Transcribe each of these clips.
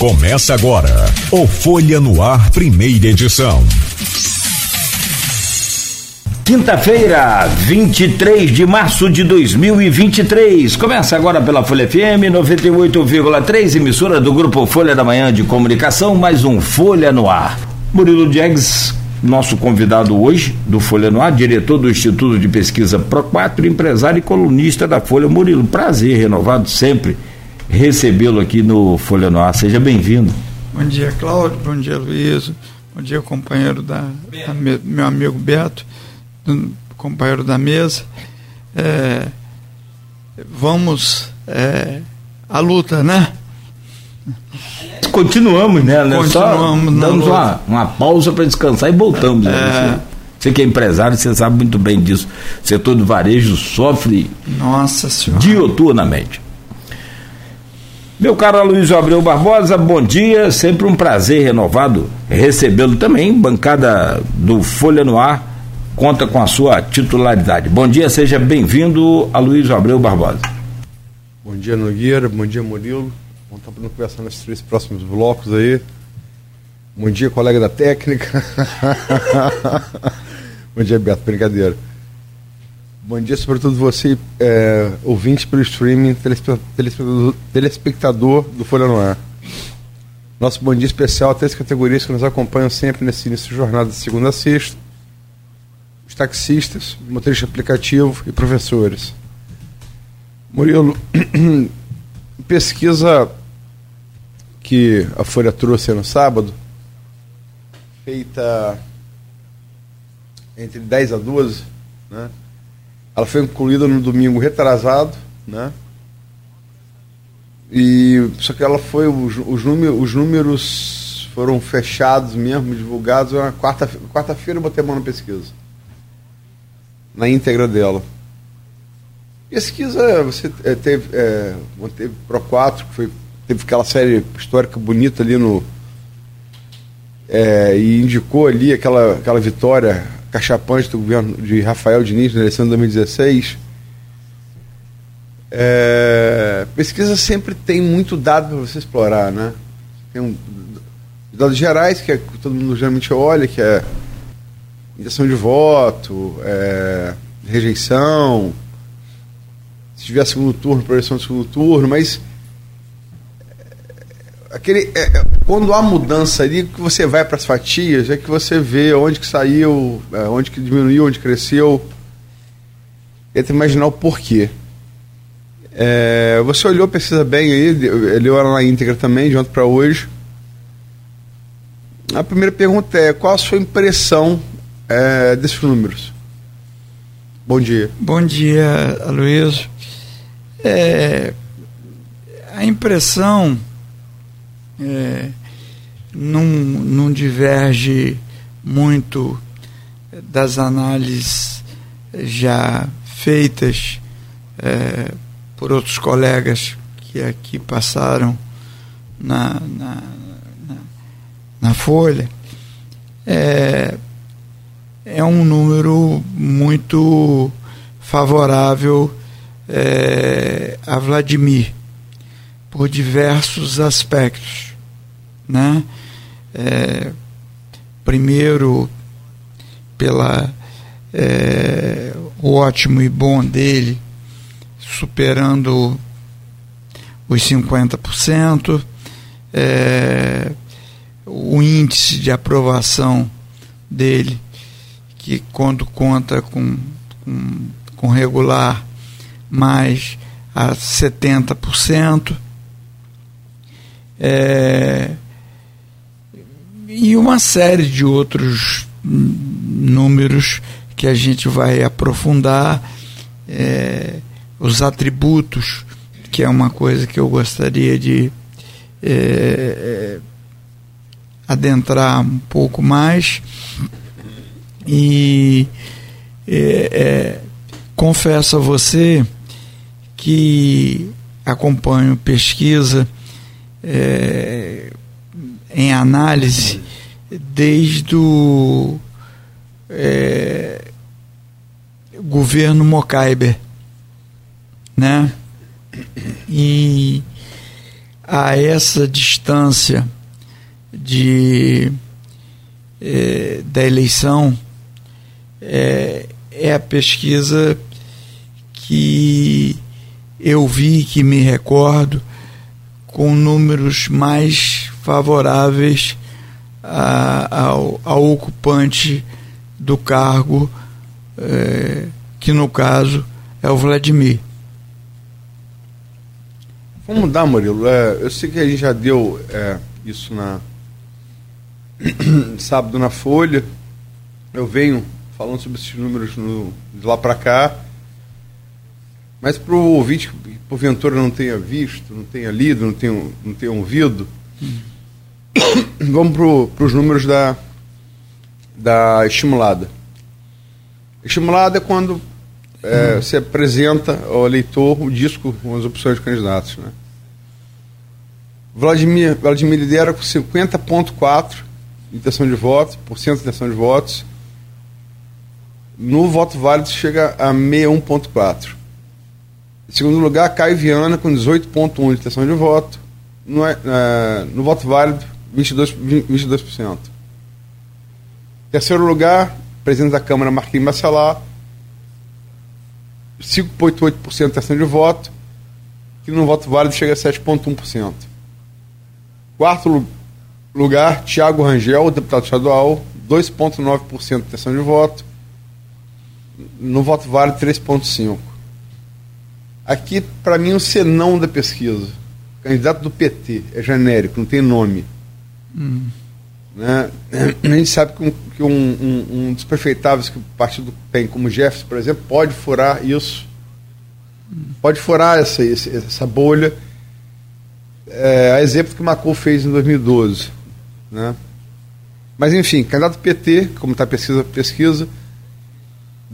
Começa agora o Folha no Ar, primeira edição. Quinta-feira, 23 de março de 2023. Começa agora pela Folha FM 98,3, emissora do Grupo Folha da Manhã de Comunicação, mais um Folha no Ar. Murilo Jags, nosso convidado hoje do Folha no Ar, diretor do Instituto de Pesquisa Pro4, empresário e colunista da Folha. Murilo, prazer renovado sempre recebê-lo aqui no Folha no Ar. Seja bem-vindo. Bom dia, Cláudio. Bom dia, Luiz. Bom dia, companheiro da, da meu amigo Beto companheiro da mesa, é, vamos é, à luta, né? Continuamos, né? Continuamos. Só damos uma, uma pausa para descansar e voltamos. Né? É, Você, você que é empresário, você sabe muito bem disso. O setor do varejo sofre Nossa senhora. dioturnamente. Meu caro Luiz Abreu Barbosa, bom dia. Sempre um prazer renovado recebê-lo também. Bancada do Folha no Ar conta com a sua titularidade. Bom dia, seja bem-vindo Luiz Abreu Barbosa. Bom dia, Nogueira. Bom dia, Murilo. Vamos estar conversando nesses três próximos blocos aí. Bom dia, colega da técnica. Bom dia, Beto. Brincadeira. Bom dia, sobretudo você, é, ouvinte pelo streaming, telespectador, telespectador do Folha no Ar. Nosso bom dia especial a três categorias que nos acompanham sempre nesse início de jornada de segunda a sexta os taxistas, motoristas de aplicativo e professores. Murilo, pesquisa que a Folha trouxe no sábado, feita entre 10 a 12, né? Ela foi incluída no domingo retrasado, né? E só que ela foi os, os, números, os números foram fechados mesmo, divulgados na quarta quarta-feira eu botei a mão na pesquisa na íntegra dela. Pesquisa, você é, teve, é, teve Pro 4, que foi, teve aquela série histórica bonita ali no. É, e indicou ali aquela, aquela vitória cachapante do governo de Rafael Diniz na eleição de 2016. É, pesquisa sempre tem muito dado para você explorar, né? Tem um, dados gerais que, é, todo mundo geralmente olha, que é intenção de voto, é, rejeição, se tiver segundo turno, projeção de segundo turno, mas é, aquele, é, é, quando há mudança ali, que você vai para as fatias, é que você vê onde que saiu, é, onde que diminuiu, onde cresceu. Tenta imaginar o porquê. É, você olhou, precisa bem aí, leu ela na íntegra também, de ontem para hoje. A primeira pergunta é: qual a sua impressão é, desses números. Bom dia. Bom dia, Aloysio. É, a impressão é, não, não diverge muito das análises já feitas é, por outros colegas que aqui passaram na, na, na, na Folha. É, é um número muito favorável é, a Vladimir por diversos aspectos, né? É, primeiro pela é, o ótimo e bom dele superando os 50%, é, o índice de aprovação dele que quando conta com, com, com regular mais a 70%. É, e uma série de outros números que a gente vai aprofundar, é, os atributos, que é uma coisa que eu gostaria de é, é adentrar um pouco mais. E é, é, confesso a você que acompanho pesquisa é, em análise desde o é, governo Mocaiber, né? E a essa distância de, é, da eleição é, é a pesquisa que eu vi, que me recordo, com números mais favoráveis a, ao, ao, ocupante do cargo, é, que no caso é o Vladimir. Vamos mudar, Murilo. É, eu sei que a gente já deu é, isso na sábado na Folha. Eu venho falando sobre esses números no, de lá para cá. Mas para o ouvinte que porventura não tenha visto, não tenha lido, não tenha, não tenha ouvido, hum. vamos para os números da, da estimulada. Estimulada é quando é, hum. você apresenta ao eleitor o disco com as opções de candidatos. Né? Vladimir, Vladimir lidera com 50,4% de intenção de voto, por cento de intenção de votos. No voto válido chega a 61,4%. Em segundo lugar, Caio Viana com 18,1% de intenção de voto. No, é, no voto válido, 22%. 22%. Terceiro lugar, presidente da Câmara, Marquinhos Bacelar, 5,88% de intenção de voto, que no voto válido chega a 7,1%. Quarto lugar, Tiago Rangel, deputado estadual, 2,9% de intenção de voto, no voto válido 3,5%. Aqui, para mim, o senão da pesquisa. Candidato do PT, é genérico, não tem nome. Hum. Né? A gente sabe que, um, que um, um, um, dos prefeitáveis que o partido tem, como Jefferson, por exemplo, pode furar isso. Pode furar essa, essa bolha. É, a exemplo que o Macou fez em 2012. Né? Mas, enfim, candidato PT, como está a pesquisa, pesquisa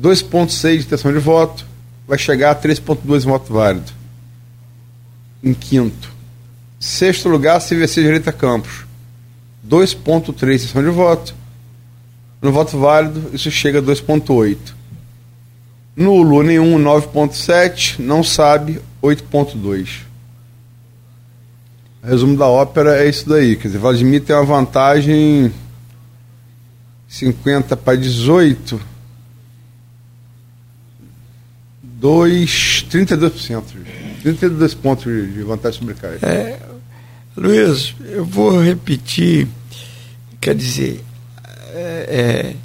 2,6 de intenção de voto, vai chegar a 3,2 em voto válido. Em quinto. Sexto lugar, CVC Direita Campos. 2,3 sessão de voto. No voto válido, isso chega a 2,8. Nulo, nenhum, 9,7. Não sabe, 8,2. Resumo da ópera é isso daí. Quer dizer, Vladimir tem uma vantagem 50 para 18. 2, 32%. 32 pontos de vantagem sobre Caio. É, Luiz, eu vou repetir, quer dizer, é, é,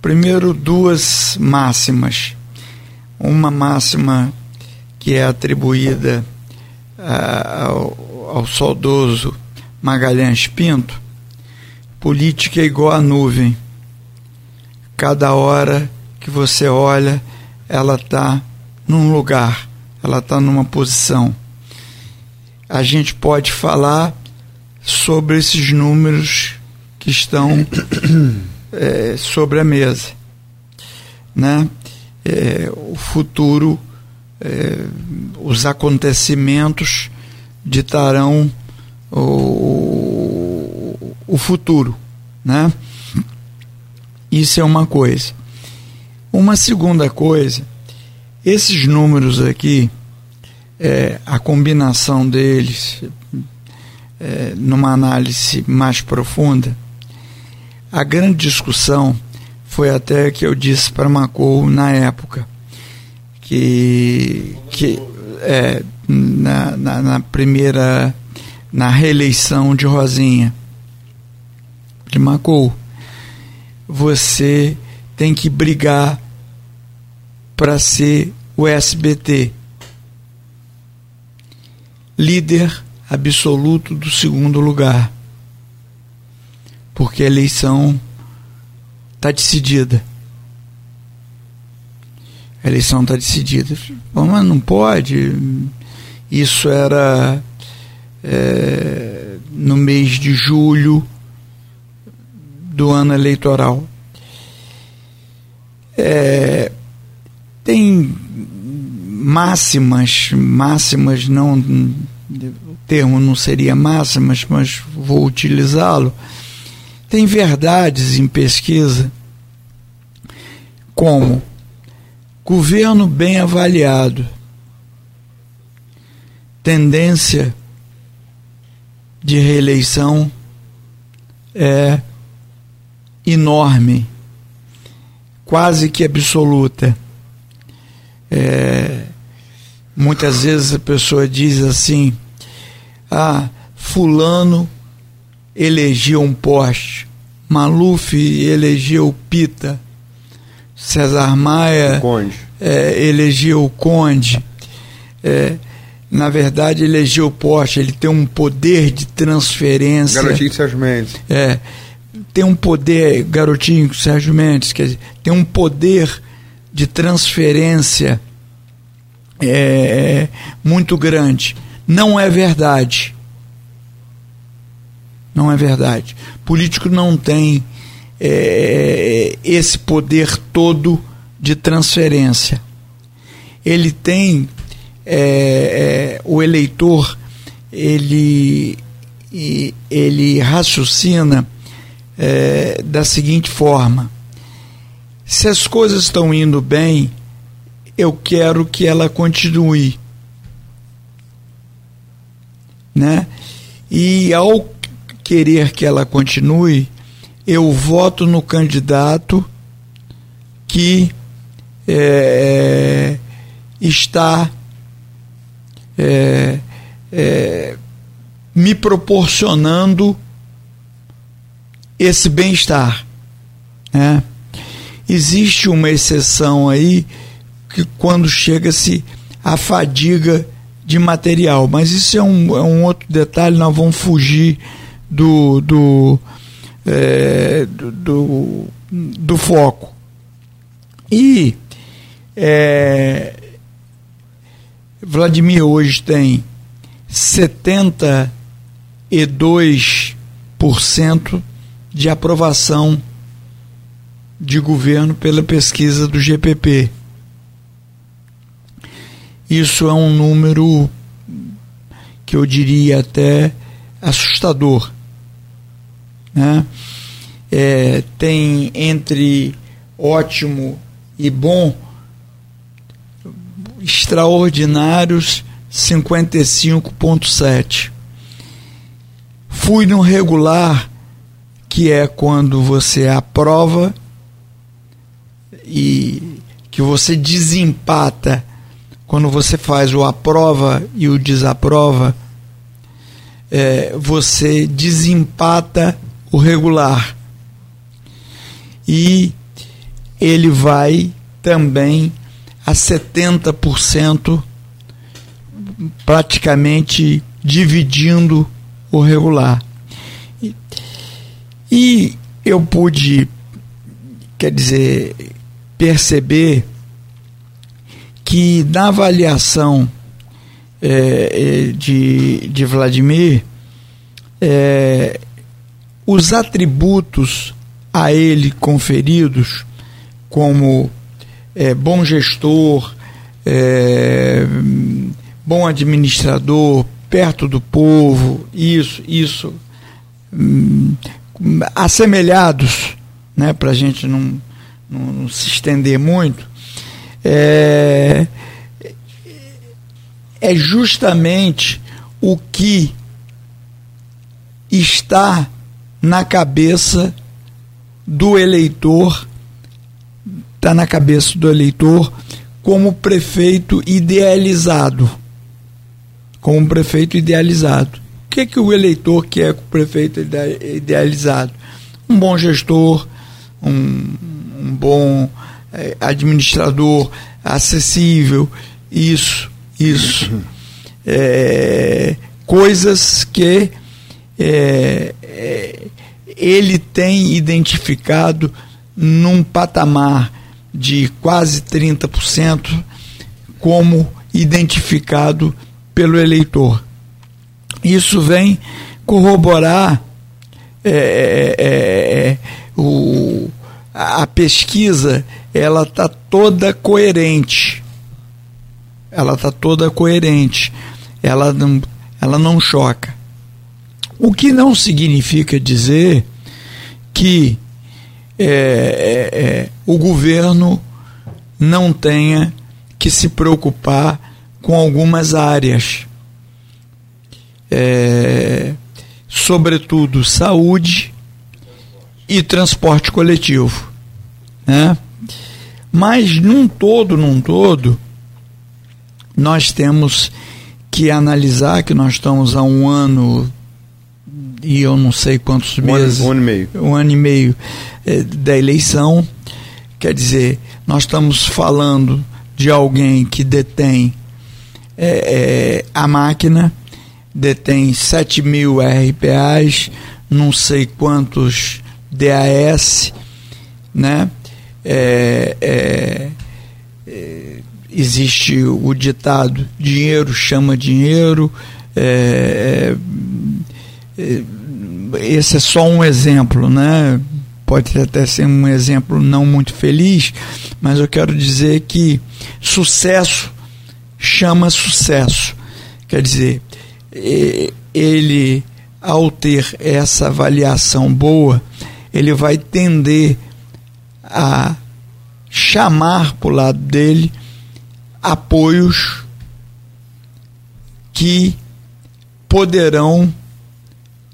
primeiro duas máximas. Uma máxima que é atribuída a, ao, ao saudoso Magalhães Pinto, política é igual a nuvem. Cada hora que você olha, ela está num lugar, ela está numa posição a gente pode falar sobre esses números que estão é, sobre a mesa. Né? É, o futuro, é, os acontecimentos ditarão o, o futuro. Né? Isso é uma coisa. Uma segunda coisa, esses números aqui é, a combinação deles é, numa análise mais profunda, a grande discussão foi até que eu disse para Macou na época que, que é, na, na, na primeira na reeleição de Rosinha de Macou você tem que brigar para ser o SBT líder absoluto do segundo lugar. Porque a eleição está decidida. A eleição está decidida. Mas não pode. Isso era é, no mês de julho do ano eleitoral. É, tem máximas, máximas não, o termo não seria máximas, mas vou utilizá-lo. Tem verdades em pesquisa como governo bem avaliado, tendência de reeleição é enorme, quase que absoluta. É, muitas vezes a pessoa diz assim: ah, Fulano elegeu um poste, Maluf elegeu Pita, César Maia é, elegeu o Conde. É, na verdade, elegeu o poste, ele tem um poder de transferência. Garotinho Sérgio Mendes. É, tem um poder, garotinho Sérgio Mendes, quer dizer, tem um poder de transferência é, muito grande. Não é verdade. Não é verdade. Político não tem é, esse poder todo de transferência. Ele tem é, é, o eleitor ele ele raciocina é, da seguinte forma: se as coisas estão indo bem, eu quero que ela continue, né? E ao querer que ela continue, eu voto no candidato que é, está é, é, me proporcionando esse bem-estar. Né? Existe uma exceção aí que quando chega-se a fadiga de material, mas isso é um, é um outro detalhe, nós vamos fugir do, do, é, do, do, do, foco. E é, Vladimir hoje tem 72% de aprovação de governo pela pesquisa do GPP. Isso é um número que eu diria até assustador. Né? É, tem entre ótimo e bom extraordinários 55.7. Fui no regular, que é quando você aprova e que você desempata quando você faz o aprova e o desaprova, é, você desempata o regular. E ele vai também a 70%, praticamente dividindo o regular. E, e eu pude, quer dizer, perceber que na avaliação é, é de, de Vladimir, é, os atributos a ele conferidos, como é, bom gestor, é, bom administrador, perto do povo, isso, isso, hum, assemelhados, né, para a gente não, não, não, se estender muito, é, é justamente o que está na cabeça do eleitor está na cabeça do eleitor como prefeito idealizado. Como prefeito idealizado. O que, é que o eleitor quer com o prefeito idealizado? Um bom gestor, um, um bom é, administrador, acessível, isso, isso. É, coisas que é, é ele tem identificado num patamar de quase 30% como identificado pelo eleitor. Isso vem corroborar é, é, é, é o, a pesquisa, ela está toda coerente. Ela está toda coerente. Ela não, ela não choca. O que não significa dizer que é, é, é, o governo não tenha que se preocupar com algumas áreas. É, sobretudo saúde e transporte coletivo, né? Mas num todo, num todo, nós temos que analisar que nós estamos há um ano e eu não sei quantos Um meses, ano, um ano e meio. um ano e meio eh, da eleição. Quer dizer, nós estamos falando de alguém que detém eh, eh, a máquina, detém 7 mil RPAs, não sei quantos DAS, né? É, é, é, existe o ditado dinheiro chama dinheiro é, é, é, esse é só um exemplo né pode até ser um exemplo não muito feliz mas eu quero dizer que sucesso chama sucesso quer dizer ele ao ter essa avaliação boa ele vai tender a chamar para o lado dele apoios que poderão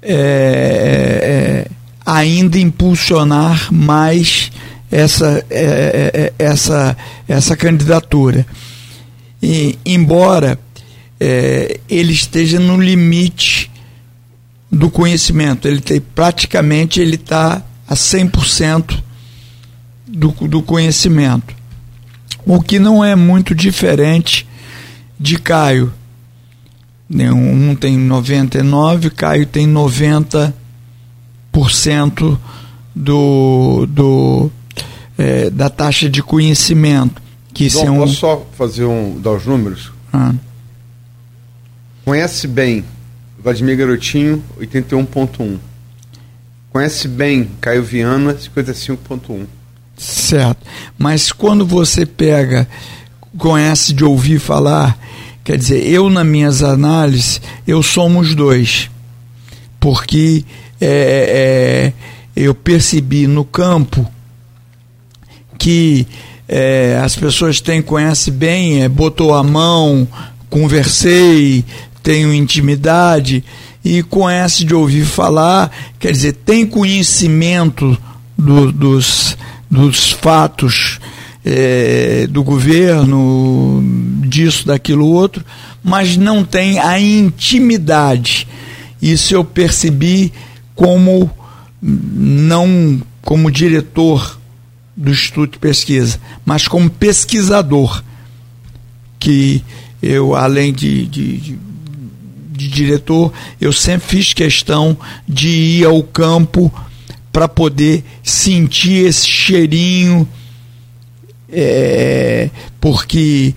é, é, ainda impulsionar mais essa, é, é, essa, essa candidatura. E, embora é, ele esteja no limite do conhecimento, ele tem, praticamente ele está a 100% do, do conhecimento. O que não é muito diferente de Caio. Um tem 99, Caio tem 90% do, do, é, da taxa de conhecimento. Que Dom, é um. Posso só fazer um. dar os números? Ah, Conhece bem Vladimir Garotinho, 81.1. Conhece bem Caio Viana, 55.1. Certo. Mas quando você pega, conhece de ouvir falar, quer dizer, eu nas minhas análises, eu somos dois. Porque é, é, eu percebi no campo que é, as pessoas têm, conhece bem, é, botou a mão, conversei, tenho intimidade e conhece de ouvir falar, quer dizer, tem conhecimento do- dos, dos fatos eh, do governo, disso, daquilo, outro, mas não tem a intimidade. Isso eu percebi como não como diretor do Instituto de Pesquisa, mas como pesquisador, que eu, além de, de, de, de diretor, eu sempre fiz questão de ir ao campo para poder sentir esse cheirinho, é, porque,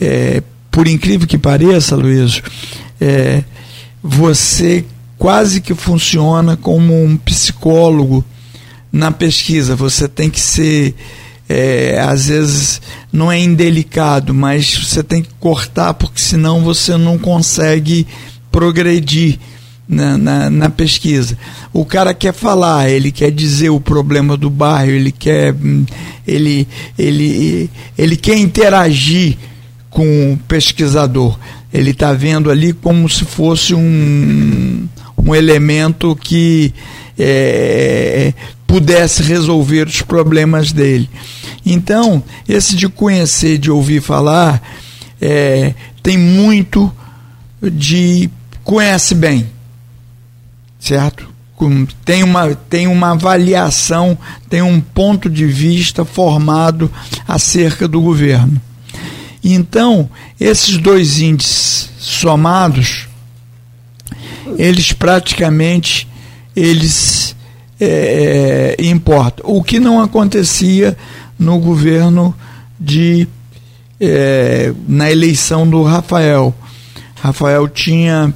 é, por incrível que pareça, Luiz, é, você quase que funciona como um psicólogo na pesquisa. Você tem que ser, é, às vezes, não é indelicado, mas você tem que cortar, porque senão você não consegue progredir na, na, na pesquisa. O cara quer falar, ele quer dizer o problema do bairro, ele quer, hum, ele, ele, ele quer interagir com o pesquisador. Ele está vendo ali como se fosse um, um elemento que é, pudesse resolver os problemas dele. Então, esse de conhecer, de ouvir falar, é, tem muito de conhece bem, certo? Tem uma, tem uma avaliação, tem um ponto de vista formado acerca do governo. Então, esses dois índices somados, eles praticamente eles é, é, importam. O que não acontecia no governo de é, na eleição do Rafael. Rafael tinha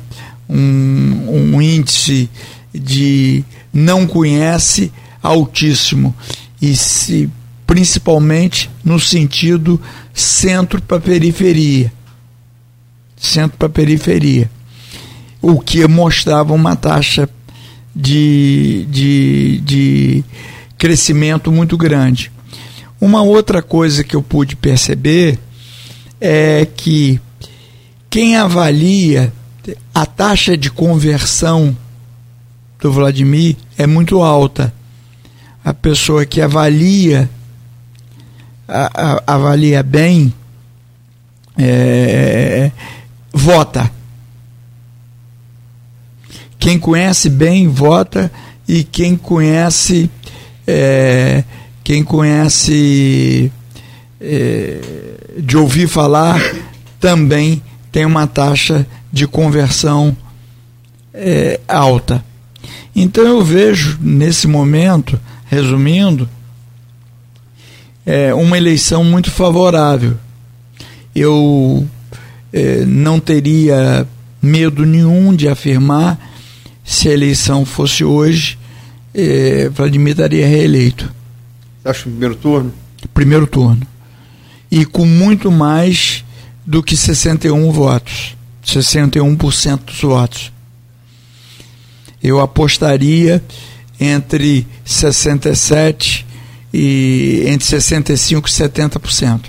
um, um índice de não conhece altíssimo e se principalmente no sentido centro para periferia. Centro para periferia. O que mostrava uma taxa de, de, de crescimento muito grande. Uma outra coisa que eu pude perceber é que quem avalia a taxa de conversão do Vladimir é muito alta. A pessoa que avalia a, a, avalia bem é, vota. Quem conhece bem vota e quem conhece é, quem conhece é, de ouvir falar também tem uma taxa de conversão é, alta. Então eu vejo nesse momento, resumindo, é, uma eleição muito favorável. Eu é, não teria medo nenhum de afirmar se a eleição fosse hoje, é, Vladimir estaria reeleito. Você acha primeiro turno? Primeiro turno. E com muito mais do que 61 votos. 61% dos votos. Eu apostaria entre 67 e entre 65 e 70%.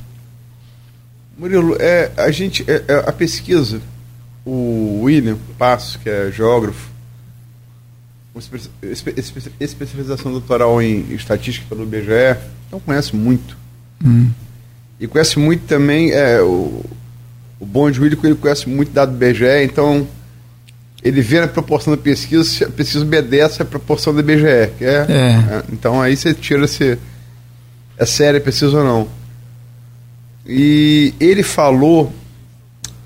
Murilo, é, a gente é, é, a pesquisa, o William Passo, que é geógrafo, especialização doutoral em estatística pelo IBGE, então conhece muito. Hum. E conhece muito também é, o, o bom William, ele conhece muito dado do IBGE, então ele vê na proporção da pesquisa, se a pesquisa obedece à proporção do IBGE. É, é. é. então aí você tira se é séria a pesquisa ou não. E ele falou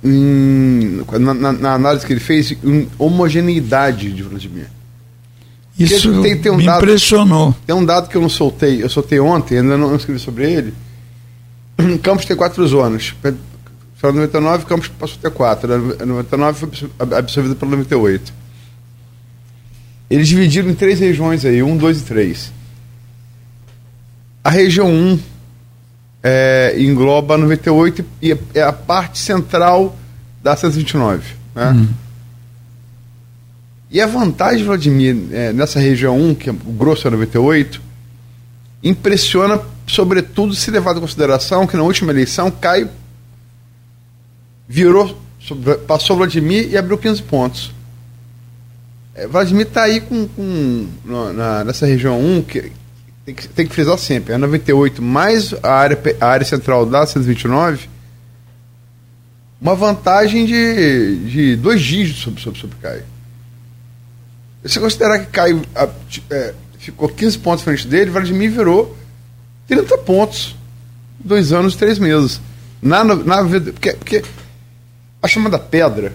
em, na, na, na, análise que ele fez em homogeneidade de Vladimir. Isso tem, tem um me dado, impressionou. Tem um dado que eu não soltei, eu soltei ontem, ainda não escrevi sobre ele. Campos tem quatro zonas. Foi 99, Campos passou a ter quatro. 99 foi absorvido pelo 98. Eles dividiram em três regiões aí, 1, 2 e 3. A região 1 é, engloba 98 e é a parte central da 129. Né? Hum. E a vantagem, Vladimir, é, nessa região 1, que é o grosso é 98, impressiona, sobretudo, se levado em consideração que na última eleição Caio virou, passou Vladimir e abriu 15 pontos. É, Vladimir está aí com, com na, nessa região 1, que tem que, tem que frisar sempre, é 98 mais a área, a área central da 129, uma vantagem de, de dois dígitos sobre, sobre, sobre Caio. Se considerar que Caio a, é, ficou 15 pontos frente dele, Vladimir virou 30 pontos. Dois anos e três meses. Na, na, porque, porque a chamada pedra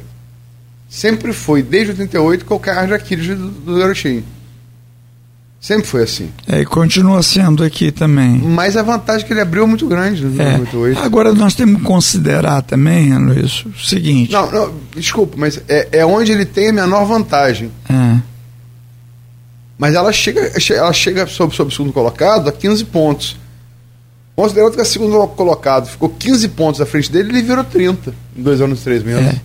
sempre foi, desde 88, qualquer ar de Aquiles do, do garotinho. Sempre foi assim. É, e continua sendo aqui também. Mas a vantagem que ele abriu é muito grande no é. 98. Agora nós temos que considerar também, Luiz, o seguinte. Não, não, desculpa, mas é, é onde ele tem a menor vantagem. É. Mas ela chega, ela chega sob, sob o segundo colocado a 15 pontos. Considerando que a segundo colocado ficou 15 pontos à frente dele, ele virou 30 em dois anos e três meses. É.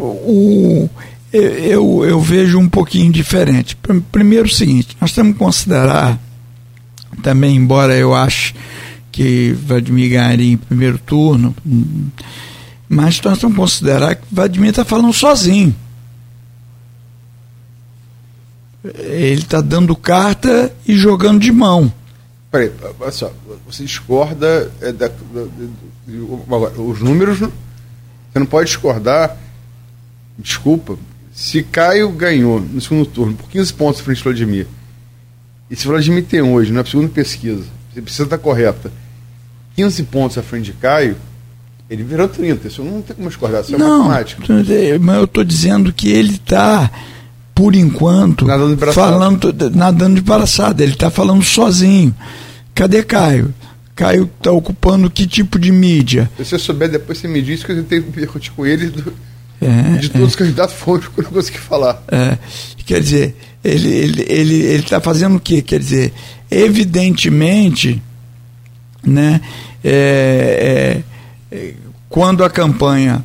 O, eu, eu vejo um pouquinho diferente. Primeiro o seguinte, nós temos que considerar também, embora eu ache que Vladimir ganharia em primeiro turno, mas nós temos que considerar que Vladimir está falando sozinho. Ele está dando carta e jogando de mão. Peraí, olha só, você discorda é, da, da, da, os números, você não pode discordar, desculpa, se Caio ganhou no segundo turno por 15 pontos frente ao Vladimir, e se o Vladimir tem hoje, na segunda pesquisa, você precisa estar correta, 15 pontos à frente de Caio, ele virou 30. Isso não tem como discordar, isso é não, matemática. Mas eu estou dizendo que ele está por enquanto, nadando de falando, nadando de braçada. Ele está falando sozinho. Cadê Caio? Caio está ocupando que tipo de mídia? Se você souber, depois você me diz que eu tenho que discutir com ele. Do, é, de todos é. os candidatos foram que eu não consegui falar. É, quer dizer, ele está ele, ele, ele tá fazendo o quê? Quer dizer, evidentemente, né, é, é, quando a campanha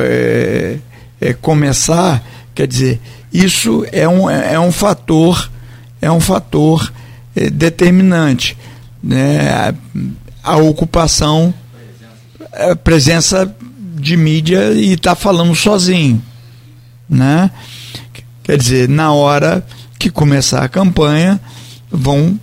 é, começar, quer dizer, isso é um, é um fator, é um fator é, determinante. Né? A, a ocupação, a presença de mídia e está falando sozinho. Né? Quer dizer, na hora que começar a campanha, vão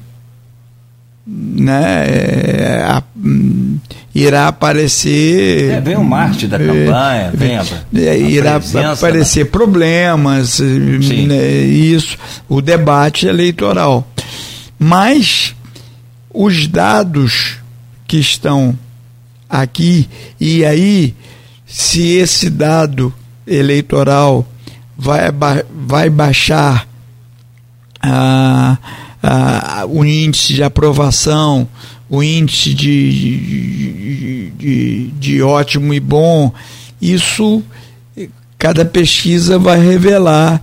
né, é, a, hum, irá aparecer. É, vem o Marte da campanha, vem a, é, irá aparecer da... problemas, né, isso, o debate eleitoral. Mas os dados que estão aqui, e aí, se esse dado eleitoral vai, vai baixar a. Ah, ah, o índice de aprovação, o índice de, de, de, de ótimo e bom, isso cada pesquisa vai revelar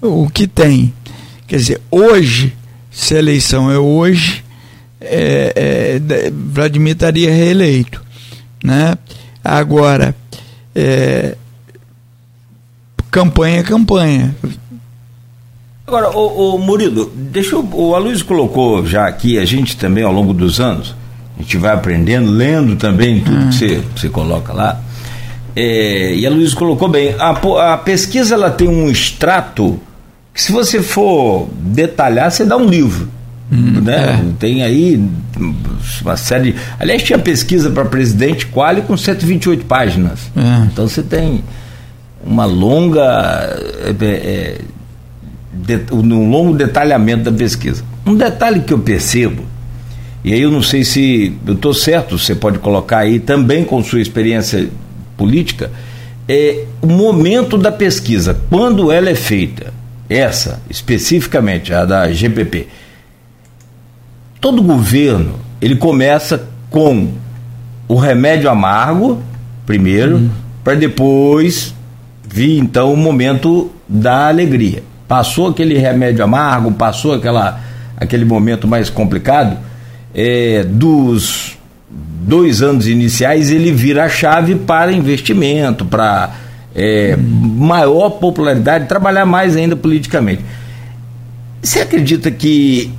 o que tem. Quer dizer, hoje, se a eleição é hoje, é, é, Vladimir estaria reeleito. Né? Agora, é, campanha é campanha. Agora, o, Murilo, deixa eu, o Aloysio colocou já aqui, a gente também ao longo dos anos, a gente vai aprendendo, lendo também tudo hum. que você, você coloca lá. É, e a Luiz colocou bem, a, a pesquisa ela tem um extrato que se você for detalhar, você dá um livro. Hum, né? É. Tem aí uma série. Aliás, tinha pesquisa para presidente quali com 128 páginas. É. Então você tem uma longa é, é de, um longo detalhamento da pesquisa. Um detalhe que eu percebo, e aí eu não sei se eu estou certo, você pode colocar aí também com sua experiência política, é o momento da pesquisa, quando ela é feita, essa especificamente, a da GPP. Todo governo, ele começa com o remédio amargo, primeiro, uhum. para depois vir então o momento da alegria passou aquele remédio amargo, passou aquela, aquele momento mais complicado, é, dos dois anos iniciais ele vira a chave para investimento, para é, maior popularidade, trabalhar mais ainda politicamente. Você acredita que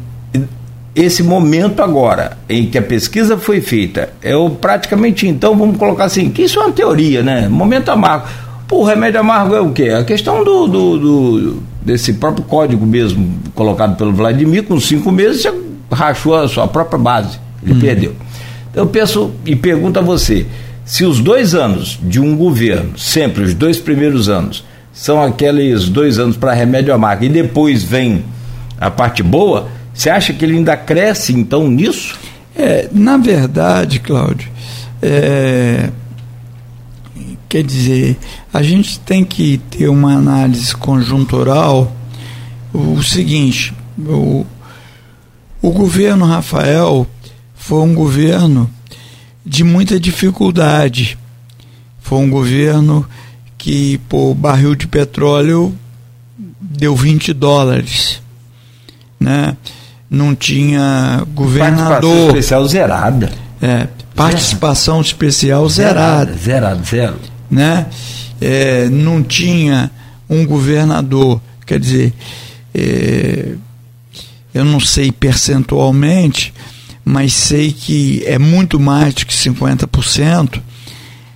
esse momento agora em que a pesquisa foi feita é o praticamente então vamos colocar assim que isso é uma teoria né momento amargo o remédio amargo é o quê? A questão do, do, do, desse próprio código mesmo colocado pelo Vladimir, com cinco meses já rachou a sua própria base, ele hum. perdeu. Então eu penso e pergunto a você, se os dois anos de um governo, sempre os dois primeiros anos, são aqueles dois anos para remédio amargo e depois vem a parte boa, você acha que ele ainda cresce então nisso? É, na verdade, Cláudio, é, Quer dizer, a gente tem que ter uma análise conjuntural. O seguinte, o, o governo Rafael foi um governo de muita dificuldade. Foi um governo que, por barril de petróleo, deu 20 dólares. Né? Não tinha governador. Participação especial zerada. É, participação zerada. especial zerada. Zerado, zero. zero né? É, não tinha um governador, quer dizer, é, eu não sei percentualmente, mas sei que é muito mais do que 50%.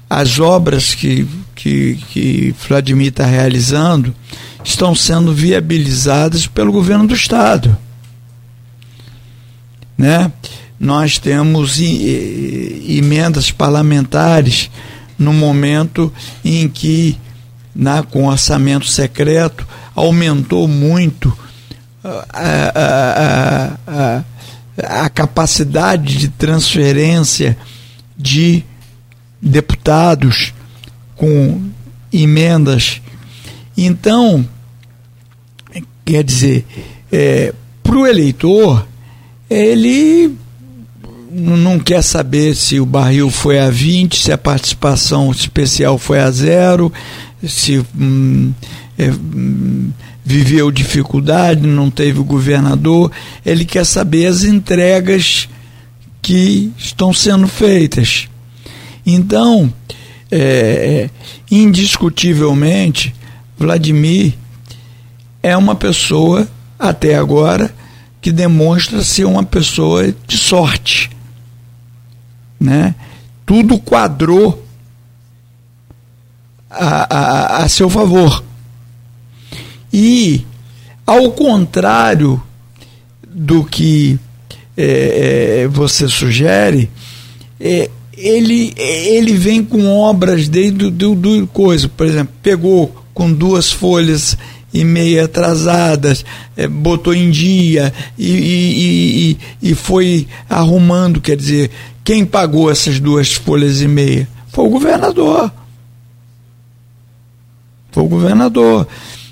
As obras que, que, que Vladimir está realizando estão sendo viabilizadas pelo governo do Estado. Né? Nós temos emendas parlamentares no momento em que, na, com orçamento secreto, aumentou muito a, a, a, a capacidade de transferência de deputados com emendas. Então, quer dizer, é, para o eleitor, ele não quer saber se o barril foi a 20, se a participação especial foi a zero, se hum, é, hum, viveu dificuldade, não teve o governador. Ele quer saber as entregas que estão sendo feitas. Então, é, indiscutivelmente, Vladimir é uma pessoa, até agora, que demonstra ser uma pessoa de sorte né? Tudo quadrou a, a, a seu favor. E, ao contrário do que é, é, você sugere, é, ele, ele vem com obras desde do, do, coisa, por exemplo, pegou com duas folhas e meia atrasadas, é, botou em dia e, e, e, e, foi arrumando, quer dizer, quem pagou essas duas folhas e meia? Foi o governador. Foi o governador.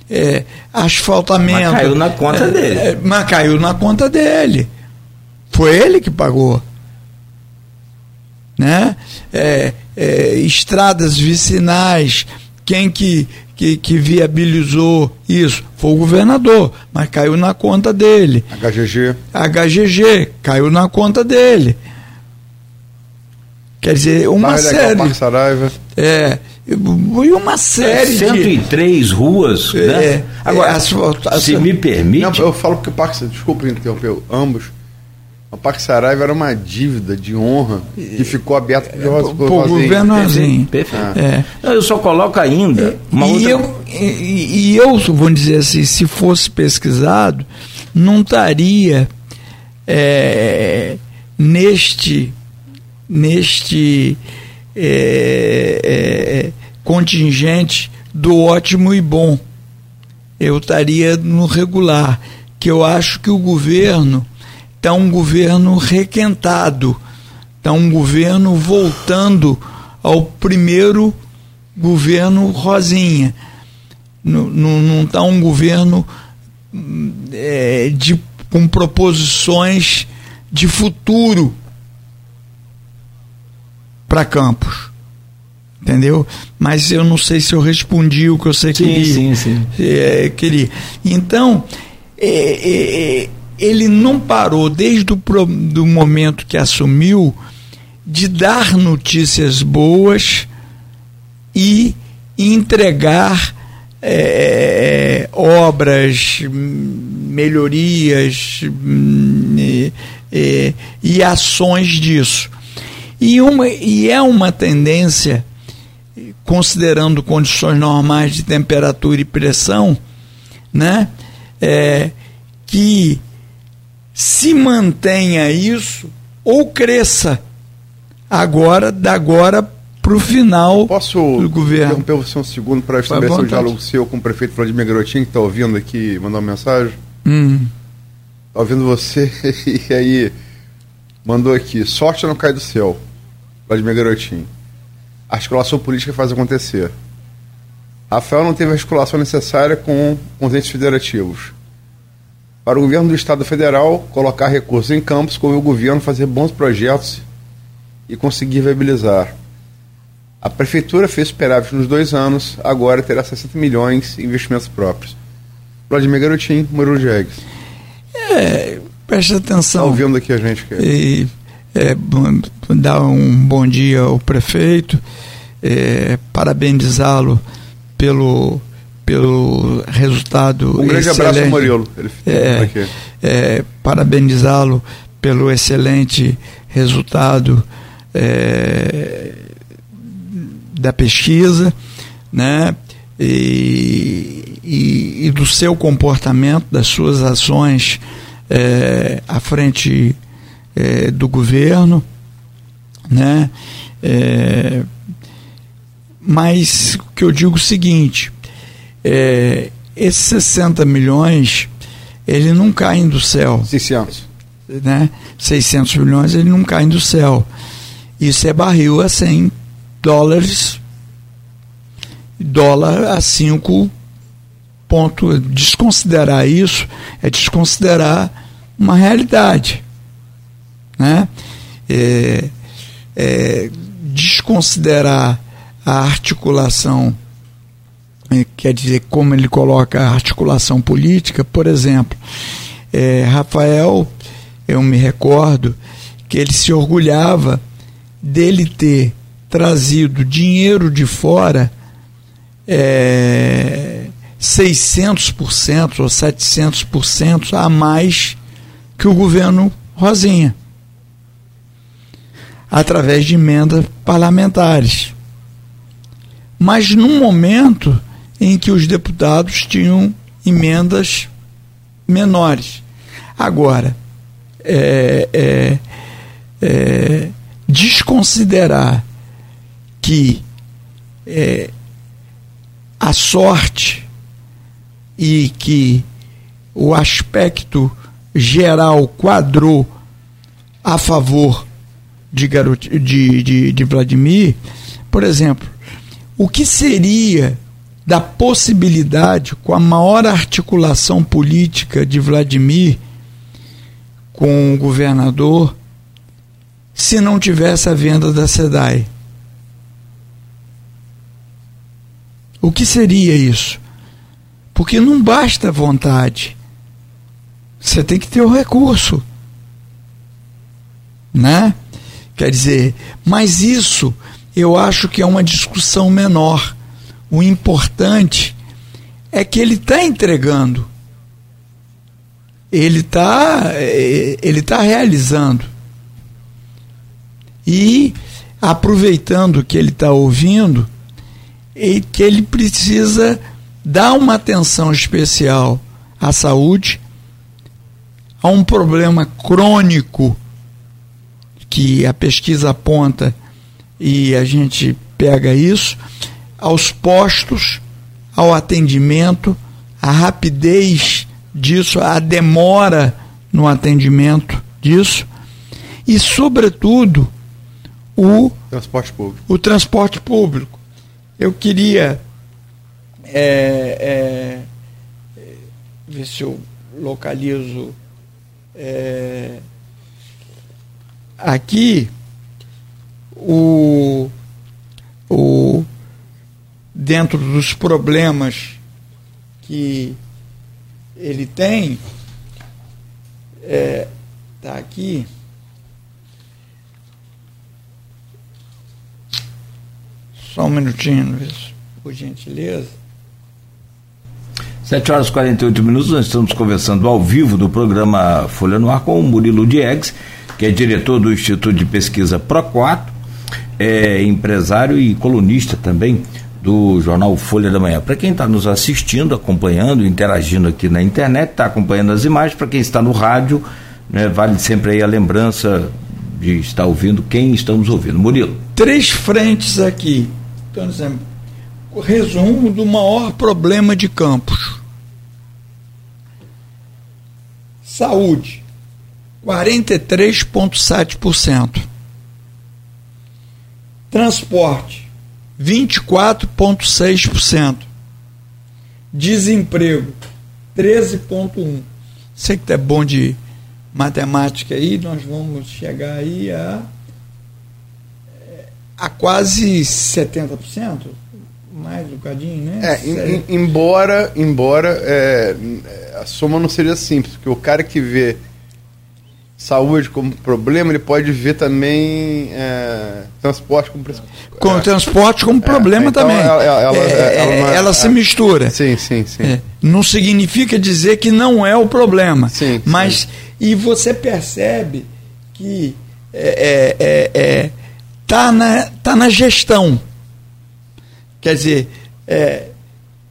É, asfaltamento. Mas caiu na conta é, dele. É, mas caiu na conta dele. Foi ele que pagou. Né? É, é, estradas vicinais, quem que, que, que, viabilizou isso? Foi o governador, mas caiu na conta dele. HGG. HGG, caiu na conta dele. Quer dizer, uma Barra série. É. E uma série 103 de... ruas, é, né? É, Agora, é, se me permite. Não, eu falo que o Parque. Desculpa interromper ambos. O Parque Saraiva era uma dívida de honra que ficou aberta para o governozinho. É. Eu só coloco ainda uma e outra... Eu, e, e, eu, vou dizer assim, se fosse pesquisado, não estaria é, neste, neste é, é, contingente do ótimo e bom. Eu estaria no regular, que eu acho que o governo está um governo requentado, está um governo voltando ao primeiro governo Rosinha. Não está um governo é, de, com proposições de futuro para Campos. Entendeu? Mas eu não sei se eu respondi o que você sim, queria. Sim, sim. É, queria. Então, é, é, ele não parou desde o momento que assumiu de dar notícias boas e entregar é, obras, melhorias e, e, e, ações disso. E, uma, e é uma tendência, considerando condições normais de temperatura e pressão, né, é, que se mantenha isso ou cresça agora, da agora para o final Posso do governo. interromper você um segundo para estabelecer o diálogo seu com o prefeito Vladimir Garotinho, que está ouvindo aqui, mandou uma mensagem? Hum. Está ouvindo você e aí mandou aqui, sorte não cai do céu, Vladimir Garotinho. Articulação política faz acontecer. Rafael não teve a articulação necessária com os entes federativos para o governo do Estado Federal colocar recursos em campos, como o governo fazer bons projetos e conseguir viabilizar. A prefeitura fez superávit nos dois anos, agora terá 60 milhões em investimentos próprios. Vladimir Garotinho, Murilo Jegues. É, preste atenção. Está ouvindo aqui a gente. E, é, dar um bom dia ao prefeito, é, parabenizá-lo pelo pelo resultado um grande excelente. abraço Murilo Ele é, é, parabenizá-lo pelo excelente resultado é, da pesquisa né? E, e, e, do seu comportamento das suas ações é, à frente é, do governo né? É, mas o que eu digo é o seguinte é, esses 60 milhões, ele não caem do céu. 600. Né? 600 milhões, ele não caem do céu. Isso é barril a 100 dólares, dólar a 5 ponto. Desconsiderar isso é desconsiderar uma realidade. Né? É, é, desconsiderar a articulação quer dizer, como ele coloca a articulação política, por exemplo, é, Rafael, eu me recordo que ele se orgulhava dele ter trazido dinheiro de fora é, 600% ou 700% a mais que o governo Rosinha, através de emendas parlamentares. Mas num momento em que os deputados tinham emendas menores. Agora, é, é, é, desconsiderar que é, a sorte e que o aspecto geral quadrou a favor de, Garot, de, de, de Vladimir, por exemplo, o que seria da possibilidade, com a maior articulação política de Vladimir com o governador, se não tivesse a venda da SEDAI? O que seria isso? Porque não basta vontade. Você tem que ter o recurso. Né? Quer dizer, mas isso eu acho que é uma discussão menor. O importante é que ele está entregando. Ele está ele tá realizando. E aproveitando que ele está ouvindo, e que ele precisa dar uma atenção especial à saúde, a um problema crônico que a pesquisa aponta e a gente pega isso, aos postos, ao atendimento, a rapidez disso, a demora no atendimento disso e, sobretudo, o transporte público. O transporte público. Eu queria é, é, ver se eu localizo é, aqui o, o dentro dos problemas que ele tem é, tá aqui. Só um minutinho por gentileza. 7 horas e 48 minutos, nós estamos conversando ao vivo do programa Folha no Ar com o Murilo Diegues, que é diretor do Instituto de Pesquisa Proquato, é empresário e colunista também do jornal Folha da Manhã. Para quem está nos assistindo, acompanhando, interagindo aqui na internet, está acompanhando as imagens, para quem está no rádio, né, vale sempre aí a lembrança de estar ouvindo quem estamos ouvindo. Murilo. Três frentes aqui. Então, exemplo, resumo do maior problema de Campos. Saúde, 43,7%. Transporte, 24,6%. Desemprego, 13,1%. Sei que é bom de matemática aí, nós vamos chegar aí a, a quase 70% mais um bocadinho, né? É, em, embora, embora é, a soma não seja simples, porque o cara que vê saúde como problema, ele pode ver também é, transporte como com é, transporte como problema então também. Ela, ela, é, ela, ela se mistura. Sim, sim, sim. não significa dizer que não é o problema, sim, mas sim. e você percebe que é, é, é, tá na tá na gestão Quer dizer, é,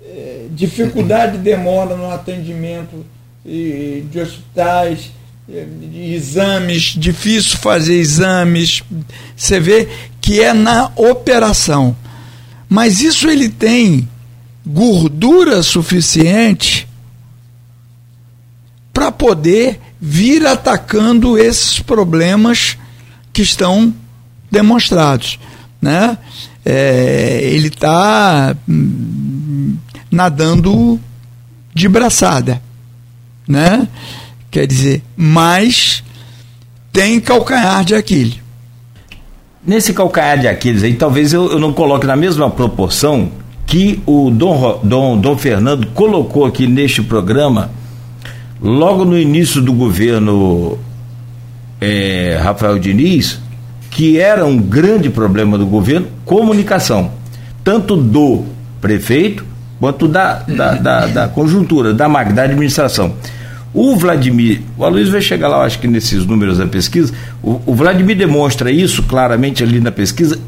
é, dificuldade de demora no atendimento de, hospitais, exames, difícil fazer exames. Você vê que é na operação. Mas isso ele tem gordura suficiente para poder vir atacando esses problemas que estão demonstrados, né? é, ele está hum, nadando de braçada, né? Quer dizer, mas tem calcanhar de Aquiles. Nesse calcanhar de Aquiles aí, talvez eu, eu não coloque na mesma proporção que o Dom, Dom, Dom Fernando colocou aqui neste programa, logo no início do governo é, Rafael Diniz, que era um grande problema do governo, comunicação, tanto do prefeito quanto da, da, da, da conjuntura, da da administração. O Vladimir, o Aloysio vai chegar lá, acho que nesses números da pesquisa, o, o, Vladimir demonstra isso claramente ali na pesquisa,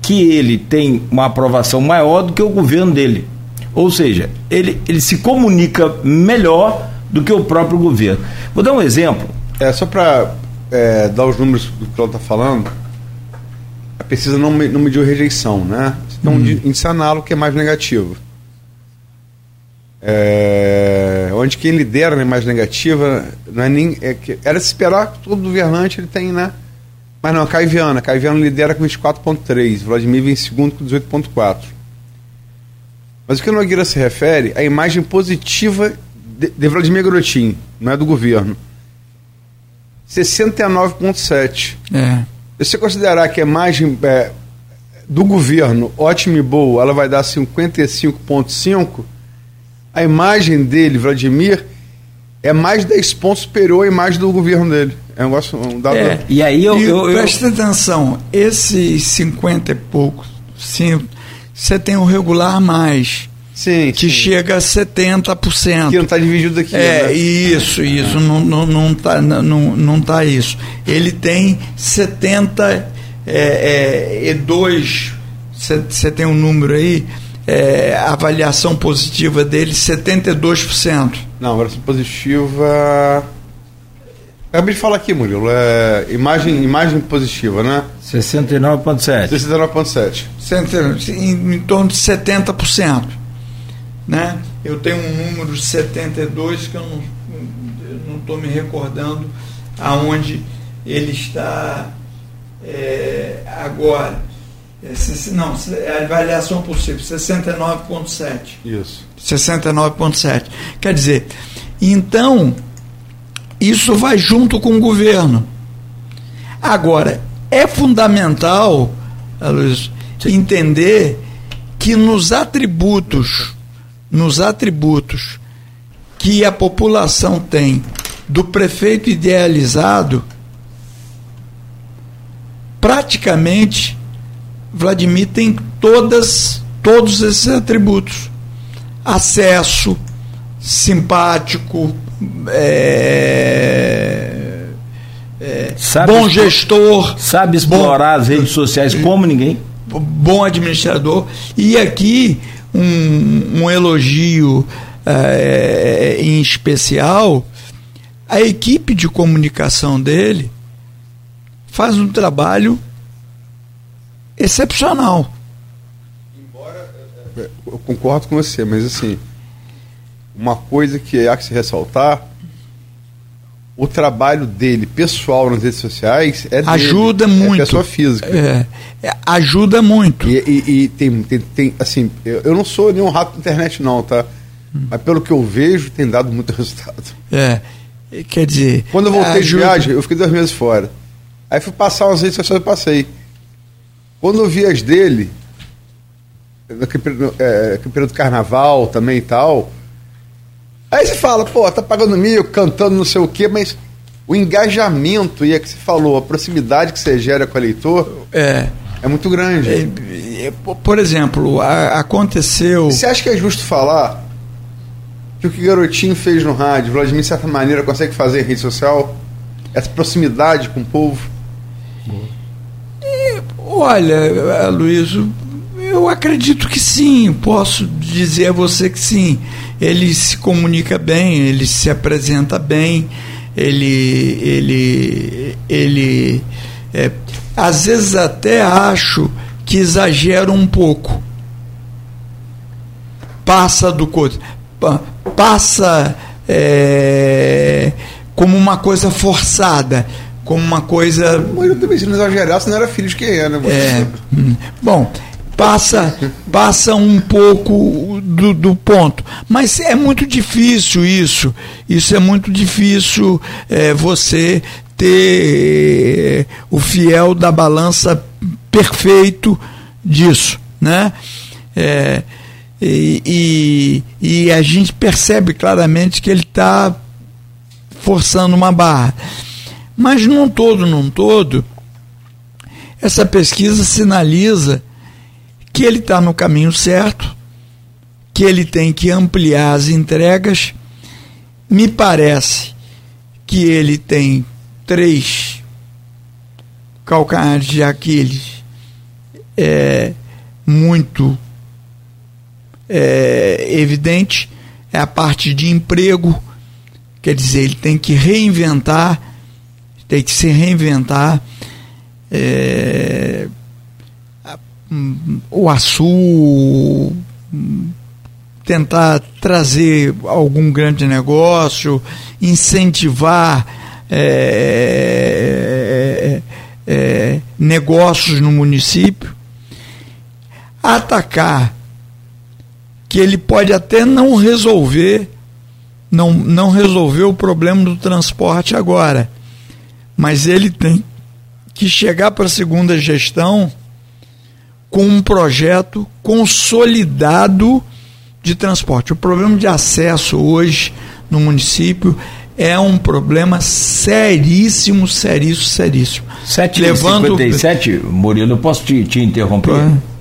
que ele tem uma aprovação maior do que o governo dele. Ou seja, ele, ele se comunica melhor do que o próprio governo. Vou dar um exemplo. É, só para é, dar os números do que ela está falando, a pesquisa não, não mediu rejeição, né? Então, hum. índice análogo que é mais negativo. É, onde quem lidera na imagem negativa não é nem. É que, era se esperar que todo governante ele tem, né? Mas não, Caiviana. Caiviana lidera com 24,3. Vladimir vem em segundo com 18,4. Mas o que o Nogueira se refere à imagem positiva de, de Vladimir Grotin, não é do governo. 69,7. É. Se você considerar que a imagem é, do governo ótima e boa, ela vai dar 55,5 a imagem dele, Vladimir, é mais 10 pontos superior à imagem do governo dele. É um negócio. Um dado é, e aí eu, e eu, eu, Presta atenção, esses 50 e poucos, sim, você tem o um regular mais. Sim, que sim. chega a 70%. Que não está dividido aqui. É, né? isso, isso, é. não, não, não, tá, não, não tá isso. Ele tem 70 é, é, e 2, você tem um número aí, é, avaliação positiva dele 72%. Não, avaliação positiva. Acabei de falar aqui, Murilo. É imagem, imagem positiva, né? 69,7. 69,7. Em, em torno de 70%. Né? Eu tenho um número de 72 que eu não estou me recordando aonde ele está é, agora. É, não, é a avaliação possível, 69,7. Isso. 69,7. Quer dizer, então, isso vai junto com o governo. Agora, é fundamental, Luiz, entender que nos atributos, nos atributos que a população tem do prefeito idealizado, praticamente Vladimir tem todas, todos esses atributos: acesso, simpático, é, é, bom gestor, sabe explorar bom, as redes sociais como ninguém, bom administrador. E aqui um, um elogio é, em especial a equipe de comunicação dele faz um trabalho excepcional. Embora é, é, eu concordo com você, mas assim, uma coisa que há que se ressaltar, o trabalho dele pessoal nas redes sociais é ajuda dele, muito é pessoa física. É, é, ajuda muito. E, e, e tem, tem, tem, assim eu, eu, não sou nenhum rato da internet não tá? Hum. mas pelo que eu vejo tem dado muito resultado. É quer dizer quando eu voltei ajuda. de viagem eu fiquei dois meses fora. Aí fui passar umas redes sociais e passei quando eu vi as dele, naquele período, é, período do carnaval também e tal, aí você fala, pô, tá pagando mil, cantando não sei o quê, mas o engajamento, e é que você falou, a proximidade que você gera com o eleitor é, é muito grande. É, é, por exemplo, a, aconteceu. Você acha que é justo falar que o que o Garotinho fez no rádio, Vladimir, de certa maneira, consegue fazer em rede social? Essa proximidade com o povo? Olha, Luiz, eu acredito que sim, posso dizer a você que sim. Ele se comunica bem, ele se apresenta bem, ele. ele, ele é, às vezes até acho que exagera um pouco. Passa do. Passa é, como uma coisa forçada como uma coisa. Mas eu também, se não exagerar, não era filho de quem era. Né? É. Hum. Bom, passa, passa um pouco do, do, ponto. Mas é muito difícil isso. Isso é muito difícil é, você ter é, o fiel da balança perfeito disso. Né? É, e, e, e a gente percebe claramente que ele está forçando uma barra. Mas num todo, num todo, essa pesquisa sinaliza que ele está no caminho certo, que ele tem que ampliar as entregas. Me parece que ele tem três calcanhares de Aquiles é, muito é, evidente é a parte de emprego, quer dizer, ele tem que reinventar, tem que se reinventar. É, o Açu, tentar trazer algum grande negócio, incentivar é, é, é, negócios no município, atacar que ele pode até não resolver, não, não resolver o problema do transporte agora, mas ele tem que chegar para a segunda gestão com um projeto consolidado de transporte. O problema de acesso hoje no município é um problema seríssimo, seríssimo, seríssimo. 7h57, Murilo, eu posso te, te interromper?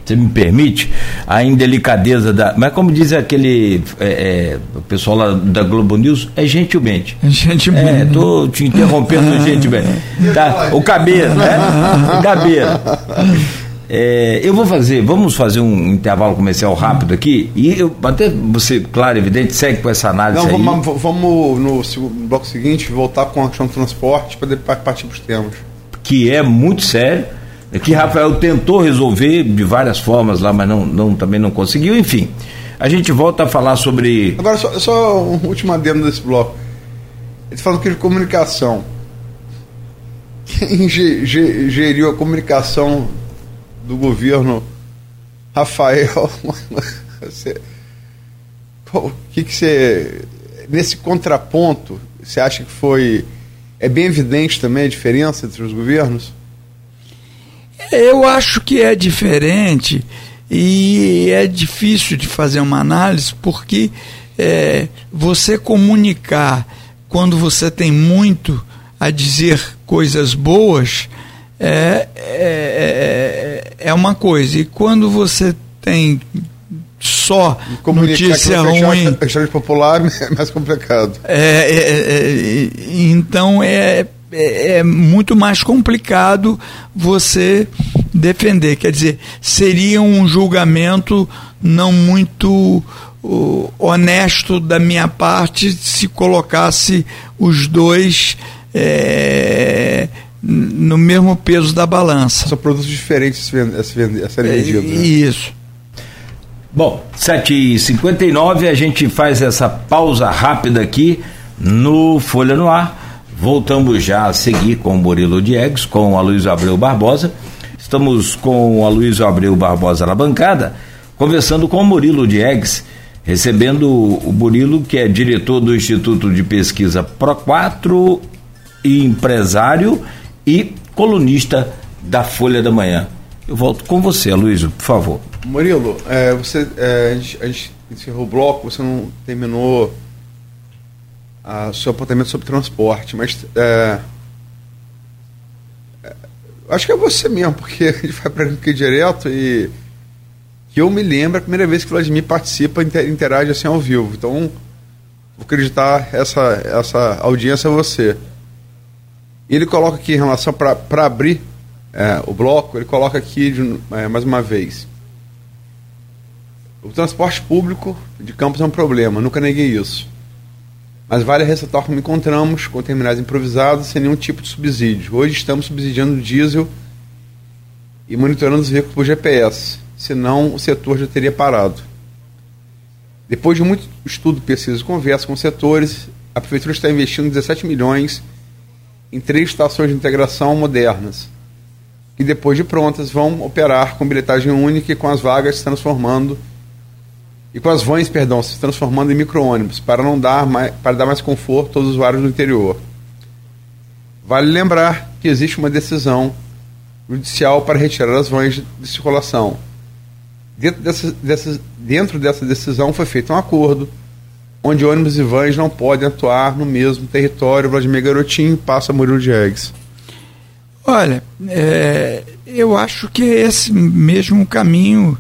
Você me permite? A indelicadeza da. Mas como diz aquele é, é, o pessoal lá da Globo News, é gentilmente. É gentilmente. É, tô te interrompendo gentilmente. Tá? O cabeça, né? O cabeça. É, eu vou fazer, vamos fazer um intervalo comercial rápido aqui e eu, até você, claro, evidente, segue com essa análise Não, aí. Vamos, vamos no, no bloco seguinte voltar com a questão do transporte para partir para os temas. Que é muito sério, que Rafael tentou resolver de várias formas lá, mas não, não, também não conseguiu, enfim. A gente volta a falar sobre. Agora, só, só um último adendo desse bloco. Ele falou que de comunicação. Quem geriu a comunicação do governo Rafael, o que, que você. Nesse contraponto, você acha que foi. É bem evidente também a diferença entre os governos? Eu acho que é diferente e é difícil de fazer uma análise porque é, você comunicar quando você tem muito a dizer coisas boas é, é, é, é uma coisa. E quando você tem só notícia ruim. A popular é mais complicado. É, é, é, então é, é, é, muito mais complicado você defender. Quer dizer, seria um julgamento não muito uh, honesto da minha parte se colocasse os dois. É, no mesmo peso da balança. São produtos diferentes a serem vendidos. É, né? Isso. Bom, 7h59, a gente faz essa pausa rápida aqui no Folha no Ar. Voltamos já a seguir com o Murilo Diegues, com a Luiz Abreu Barbosa. Estamos com a Luiz Abreu Barbosa na bancada, conversando com o Murilo Diegues, recebendo o Murilo, que é diretor do Instituto de Pesquisa Pro 4 e empresário e colunista da Folha da Manhã. Eu volto com você, Luísio, por favor. Murilo, é, você, é, a, gente, a gente encerrou o bloco, você não terminou o seu apontamento sobre transporte, mas é, é, acho que é você mesmo, porque a gente vai para aqui direto e que eu me lembro a primeira vez que o Vladimir participa, interage assim ao vivo. Então, vou acreditar essa, essa audiência a você. E ele coloca aqui em relação para abrir é, o bloco, ele coloca aqui de, é, mais uma vez. O transporte público de campos é um problema, nunca neguei isso. Mas vale ressaltar como encontramos com terminais improvisados sem nenhum tipo de subsídio. Hoje estamos subsidiando o diesel e monitorando os veículos por GPS, senão o setor já teria parado. Depois de muito estudo, pesquisa e conversa com setores, a Prefeitura está investindo 17 milhões em três estações de integração modernas, que depois de prontas vão operar com bilhetagem única e com as vagas se transformando e com as vans, perdão, se transformando em micro-ônibus, para não dar mais, para dar mais conforto aos usuários do interior. Vale lembrar que existe uma decisão judicial para retirar as vans de, circulação. Dentro dessa, dessa, dentro dessa decisão foi feito um acordo onde ônibus e vans não podem atuar no mesmo território. Vladimir Garotinho passa Murilo Diegues. Olha, é, eu acho que é esse mesmo caminho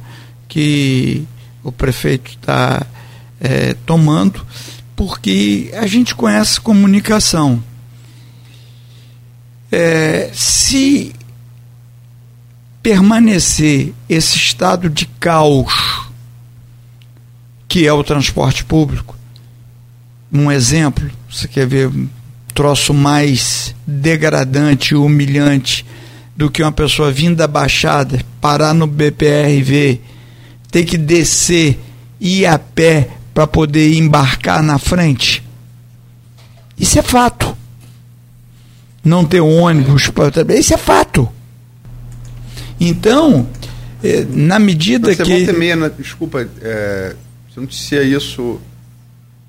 que o prefeito está é, tomando, porque a gente conhece comunicação. É, se permanecer esse estado de caos que é o transporte público. Um exemplo, você quer ver um troço mais degradante e humilhante do que uma pessoa vindo da Baixada, parar no BPRV, ter que descer, ir a pé para poder embarcar na frente? Isso é fato. Não ter ônibus para. Isso é fato. Então, eh, na medida você que. Você meia, né? desculpa, é, você noticia isso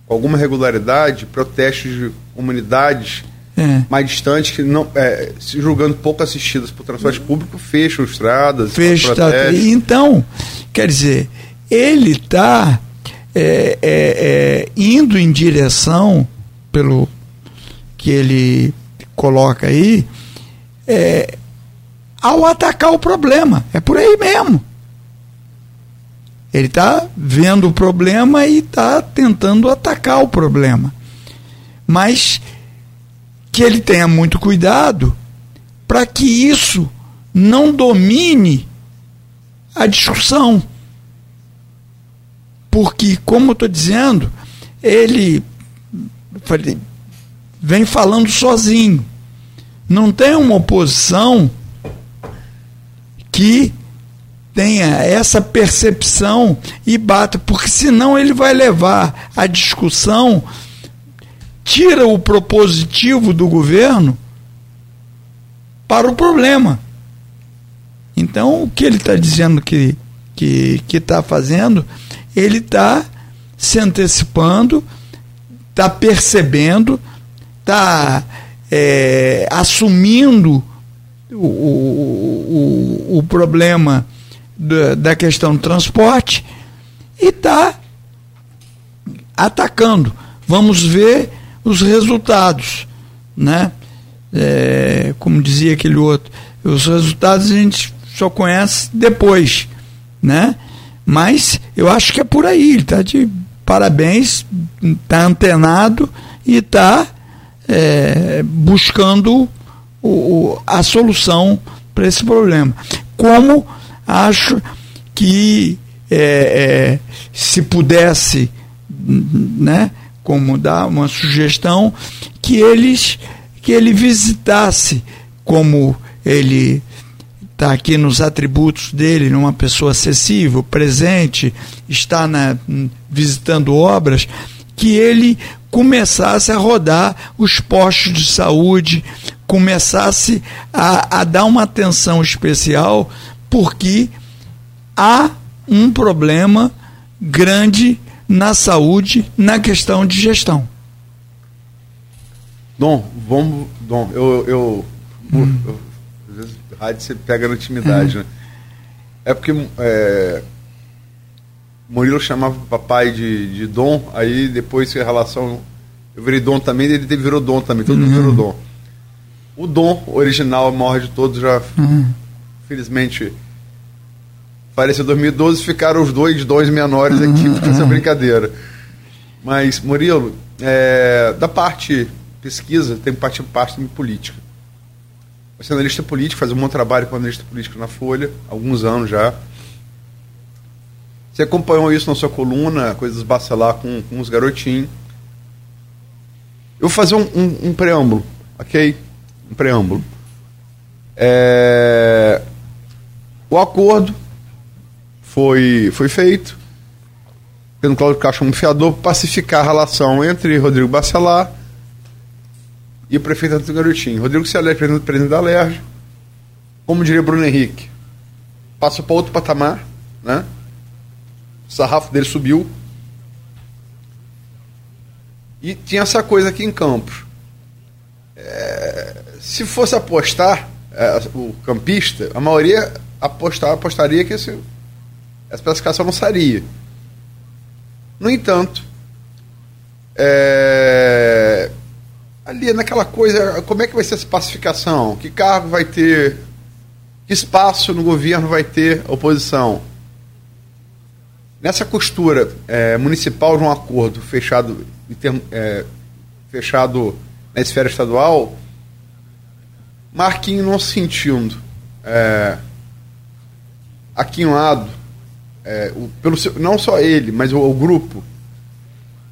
com alguma regularidade, protestos de comunidades é. mais distantes que não é, se julgando pouco assistidas por transporte público fecham estradas fecha então quer dizer ele está é, é, é, indo em direção pelo que ele coloca aí é, ao atacar o problema. É por aí mesmo. Ele está vendo o problema e está tentando atacar o problema. Mas que ele tenha muito cuidado para que isso não domine a discussão. Porque, como eu estou dizendo, ele vem falando sozinho. Não tem uma oposição que tenha essa percepção e bata, porque senão ele vai levar a discussão tira o propositivo do governo para o problema. Então, o que ele está dizendo que que está fazendo, ele está se antecipando, está percebendo, está é, assumindo o, o, o problema da, da questão do transporte e está atacando. Vamos ver os resultados, né? É, como dizia aquele outro, os resultados a gente só conhece depois, né? Mas eu acho que é por aí, ele está de parabéns, está antenado e está é, buscando o, o, a solução para esse problema. Como acho que é, é, se pudesse, né, como dar uma sugestão que eles que ele visitasse como ele está aqui nos atributos dele, numa pessoa acessível, presente, está na, visitando obras, que ele começasse a rodar os postos de saúde, começasse a, a dar uma atenção especial, porque há um problema grande na saúde, na questão de gestão. Dom, vamos. Dom, eu. eu, hum. eu às vezes, rádio você pega na intimidade, hum. né? É porque. É, Murilo chamava o papai de, de Dom, aí depois a relação. Eu virei Dom também, ele virou Dom também, todo mundo virou uhum. Dom. O Dom original, maior de todos, já. Uhum. Felizmente Em 2012, ficaram os dois dons menores aqui uhum, essa brincadeira. Mas, Murilo, é, da parte pesquisa, tem parte, parte também política. Você é analista político, faz um bom trabalho com analista político na Folha, há alguns anos já. Você acompanhou isso na sua coluna, coisas bacelar com, com os garotinhos. Eu vou fazer um, um, um preâmbulo, ok? Um preâmbulo. É... O acordo foi, foi feito pelo Cláudio Castro como fiador pacificar a relação entre Rodrigo Bacelar e o prefeito Antônio Garotinho. Rodrigo elege presidente, da LERJ, como diria Bruno Henrique, passa para outro patamar, né? O sarrafo dele subiu. E tinha essa coisa aqui em Campos. É, se fosse apostar, é, o campista, a maioria apostar, apostaria que esse essa classificação não sairia. No entanto, é, ali naquela coisa, como é que vai ser essa pacificação? Que cargo vai ter? Que espaço no governo vai ter a oposição? Nessa costura é, municipal de um acordo fechado, termo, é, fechado na esfera estadual, Marquinhos não se sentindo é, aquinhoado é, o, pelo seu, não só ele, mas o, o grupo,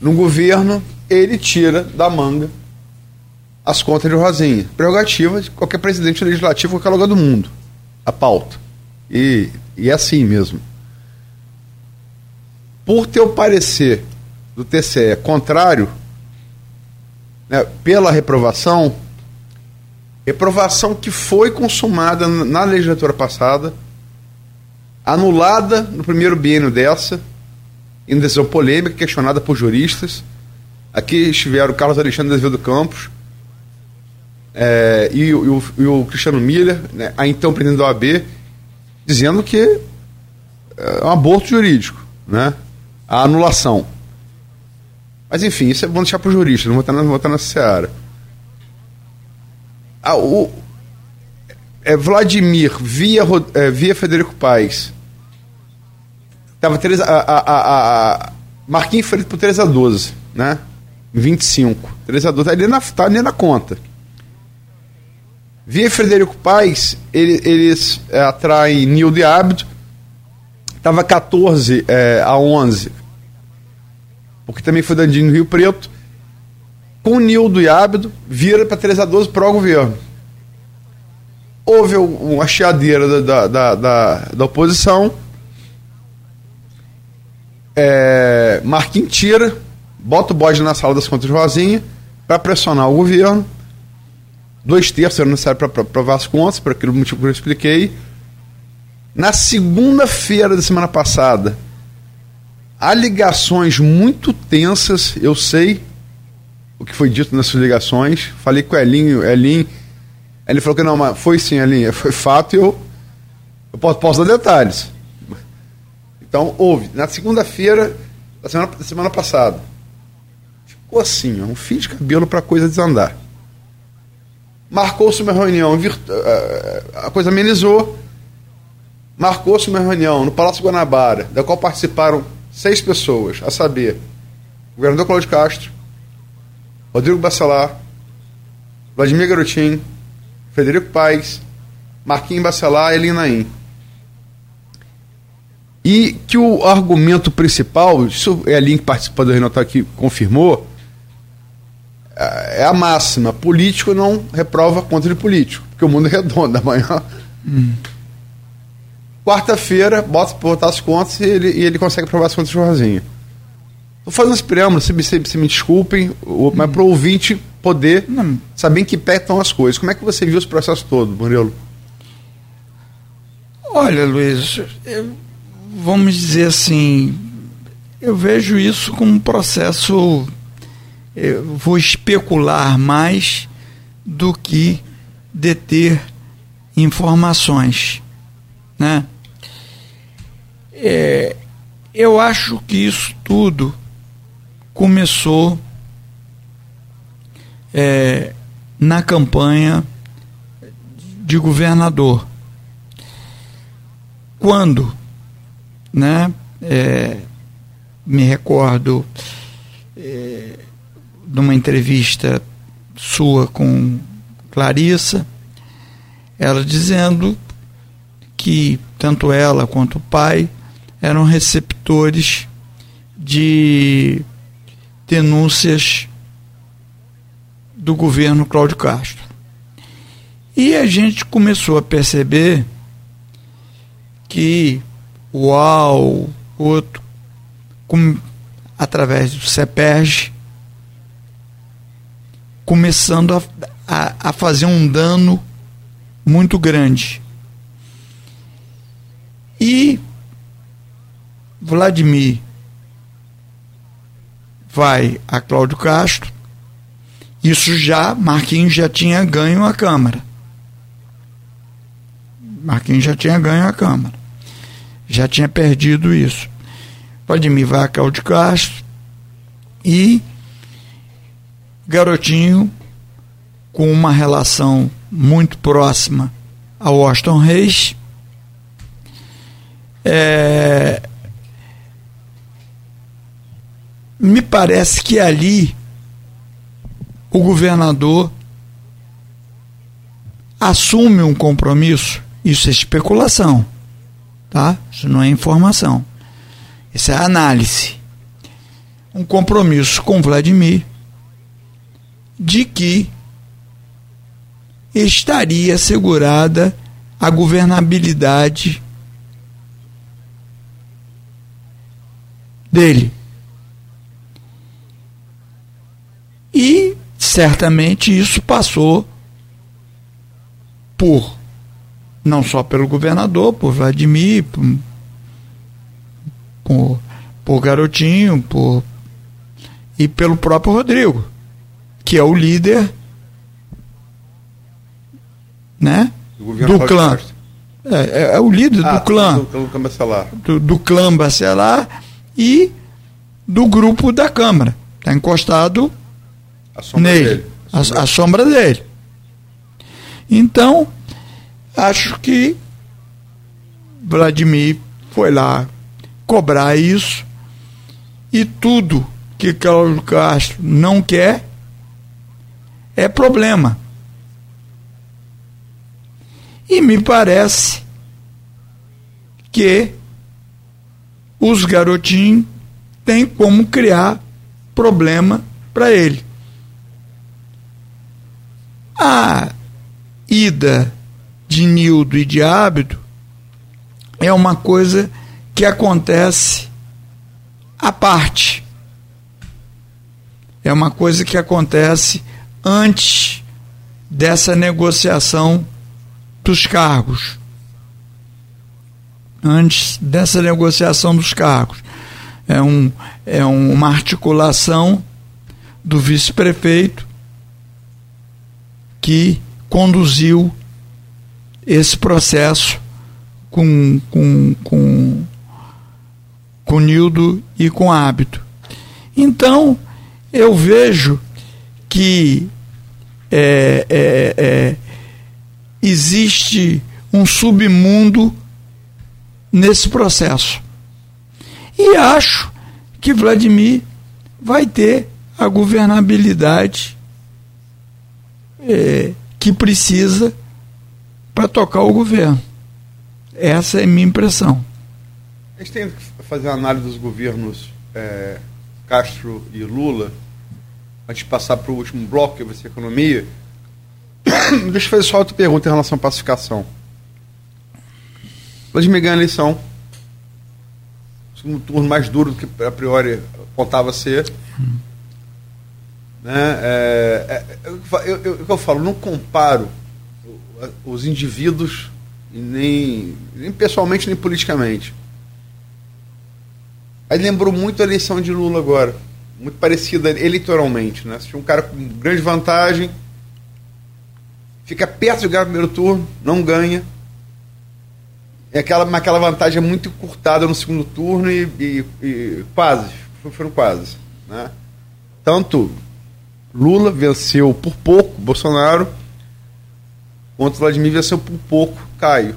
no governo, ele tira da manga as contas de Rosinha. Prerrogativa de qualquer presidente legislativo, qualquer lugar do mundo. A pauta. E, e é assim mesmo. Por ter o parecer do TCE contrário, né, pela reprovação, reprovação que foi consumada na legislatura passada, anulada no primeiro biênio dessa, em decisão polêmica, questionada por juristas. Aqui estiveram Carlos Alexandre Azevedo Campos é, e, e, o, e, o, Cristiano Miller, né, a então presidente da OAB, dizendo que é um aborto jurídico, né, a anulação. Mas enfim, isso é bom deixar para o jurista, não vou estar, não vou estar nessa seara. Ah, o, é, Vladimir via, é, via Federico Paes Tava 3 a, a, a, Marquinhos feito por 3 a 12, né? 25. 3 a 12, tá ali na, tá ali na conta. Via Frederico Paes, ele, eles é, atraem Nildo e Ábido. Tava 14 é, a 11. Porque também foi Dandinho Rio Preto. Com Nildo e Ábido, vira para 3 a 12 para o governo. Houve uma chiadeira da, da, da, da oposição é, Marquinhos tira, bota o bode na sala das contas Rosinha para pressionar o governo. Dois terços eram necessários para provar as contas, por aquele motivo que eu expliquei. Na segunda-feira da semana passada, há ligações muito tensas, eu sei o que foi dito nessas ligações. Falei com o Elinho, Elinho, ele falou que não, mas foi sim, Elinho, foi fato e eu, eu posso, posso dar detalhes. Então, houve. Na segunda-feira da semana, semana passada, ficou assim, um fio de cabelo para a coisa desandar. Marcou-se uma reunião, eh, a coisa amenizou. Marcou-se uma reunião no Palácio Guanabara, da qual participaram seis pessoas, a saber, o governador Cláudio Castro, Rodrigo Bacelar, Vladimir Garotinho, Federico Paes, Marquinhos Bacelar e Elinaim. E que o argumento principal, isso é a linha que participou do Renato aqui confirmou, é a máxima: político não reprova contra de político, porque o mundo é redondo. Amanhã. Hum. Quarta-feira, bota para botar as contas e ele, e ele consegue aprovar as contas sozinho. Estou fazendo as preâmbulas, se, se, se, me desculpem, hum. mas para o ouvinte poder não. saber em que pé estão as coisas. Como é que você viu esse processo todo, Murilo? Olha, Luiz, eu vamos dizer assim, eu vejo isso como um processo, eu vou especular mais do que deter informações, né? É, eu acho que isso tudo começou é, na campanha de governador. Quando né? É, me recordo é, de uma entrevista sua com Clarissa, ela dizendo que tanto ela quanto o pai eram receptores de denúncias do governo Cláudio Castro. E a gente começou a perceber que UAU, outro, com, através do CEPERG, começando a, a, a fazer um dano muito grande. E Vladimir vai a Cláudio Castro. Isso já, Marquinhos já tinha ganho a Câmara. Marquinhos já tinha ganho a Câmara já tinha perdido isso. Vladimir a Cláudio Castro e Garotinho, com uma relação muito próxima ao Washington Reis, é, me parece que ali o governador assume um compromisso, isso é especulação tá? Isso não é informação. Essa é análise. Um compromisso com Vladimir de que estaria assegurada a governabilidade dele. E certamente isso passou por não só pelo governador, por Vladimir, por, por, por Garotinho, por, e pelo próprio Rodrigo, que é o líder né, do clã. É, é, é, o líder ah, do clã. Do, do, Bacelar. Do, do clã Bacelar e do grupo da Câmara. Está encostado a nele. Dele. A, a sombra dele. Então, acho que Vladimir foi lá cobrar isso e tudo que Cláudio Castro não quer é problema. E me parece que os garotinhos têm como criar problema para ele. A ida de Nildo e de Ábido é uma coisa que acontece à parte. É uma coisa que acontece antes dessa negociação dos cargos. Antes dessa negociação dos cargos. É, um, é uma articulação do vice-prefeito que conduziu esse processo com, com, com, com Nildo e com Hábito. Então, eu vejo que é, é, é, existe um submundo nesse processo. E acho que Vladimir vai ter a governabilidade é, que precisa para tocar o governo. Essa é a minha impressão. A gente tem que fazer uma análise dos governos é, Castro e Lula, antes de passar para o último bloco, que vai ser economia. Deixa eu fazer só outra pergunta em relação à pacificação. Vladimir ganha a eleição. Segundo turno mais duro do que a priori apontava ser. Hum. Né? É, é, eu, eu, eu, eu falo, não comparo os indivíduos, nem, nem pessoalmente nem politicamente. Aí lembrou muito a eleição de Lula agora, muito parecida eleitoralmente. Né? Você tinha um cara com grande vantagem, fica perto de ganhar o primeiro turno, não ganha. E aquela, aquela vantagem é muito encurtada no segundo turno e, e, e quase, foram quase. Né? Tanto Lula venceu por pouco Bolsonaro, Contra o Vladimir venceu por pouco Caio.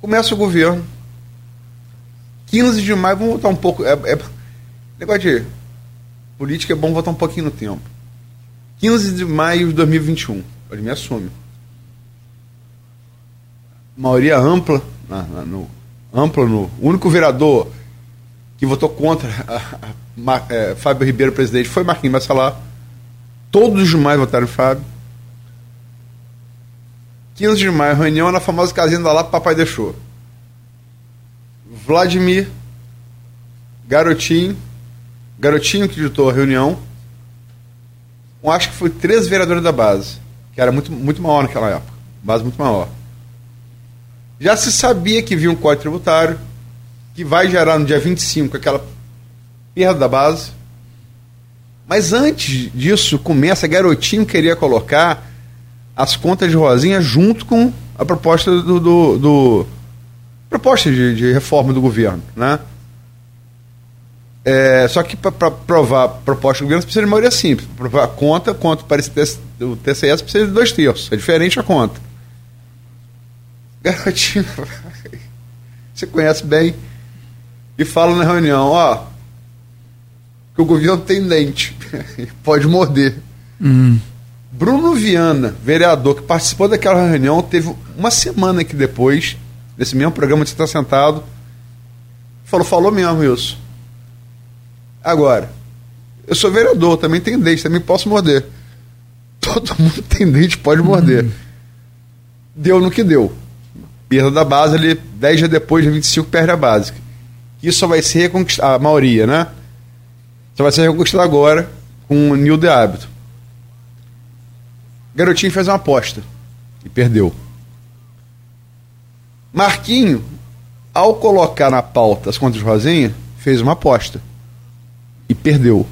Começa o governo. 15 de maio, vamos voltar um pouco. É, é, negócio de política é bom voltar um pouquinho no tempo. 15 de maio de 2021. Vladimir assume. Maioria ampla, na, na, no, ampla no. O único vereador que votou contra a, a, a, é, Fábio Ribeiro, presidente, foi Marquinhos Massalar. Todos os demais votaram em Fábio. 15 de maio, reunião na famosa casinha da Lapa, papai deixou. Vladimir, Garotinho, Garotinho que ditou a reunião, eu acho que foi três vereadores da base, que era muito, muito maior naquela época, base muito maior. Já se sabia que vinha um código tributário, que vai gerar no dia 25 aquela perda da base. Mas antes disso, começa, Garotinho queria colocar as contas de Rosinha junto com a proposta do, do, do proposta de, de, reforma do governo, né? É, só que para provar a proposta do governo precisa de maioria simples. Para provar a conta, conta para o TCS precisa de dois terços. É diferente a conta. Garotinho, você conhece bem, e fala na reunião, ó, que o governo tem dente, pode morder. Uhum. Bruno Viana, vereador que participou daquela reunião, teve uma semana que depois, nesse mesmo programa de estar sentado, falou, falou mesmo isso. Agora, eu sou vereador, também tenho dente, também posso morder. Todo mundo tem dente, pode morder. Uhum. Deu no que deu. Perda da base ali, 10 dias depois, de 25, perde a básica. Isso só vai ser reconquistado, a maioria, né? Só vai ser reconquistado agora com o Nil de hábito. Garotinho fez uma aposta e perdeu. Marquinho, ao colocar na pauta as contas de Rosinha, fez uma aposta e perdeu.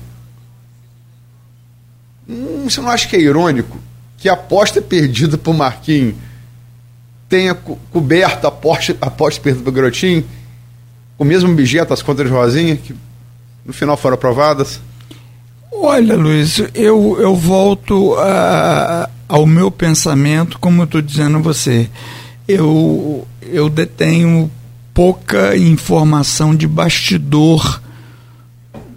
Hum, você não acha que é irônico que a aposta perdida por Marquinho tenha co coberto a aposta, a aposta perdida por Garotinho com o mesmo objeto, as contas de Rosinha, que no final foram aprovadas? Olha, Luiz, eu, eu volto a, ao meu pensamento, como eu estou dizendo a você. Eu, eu detenho pouca informação de bastidor.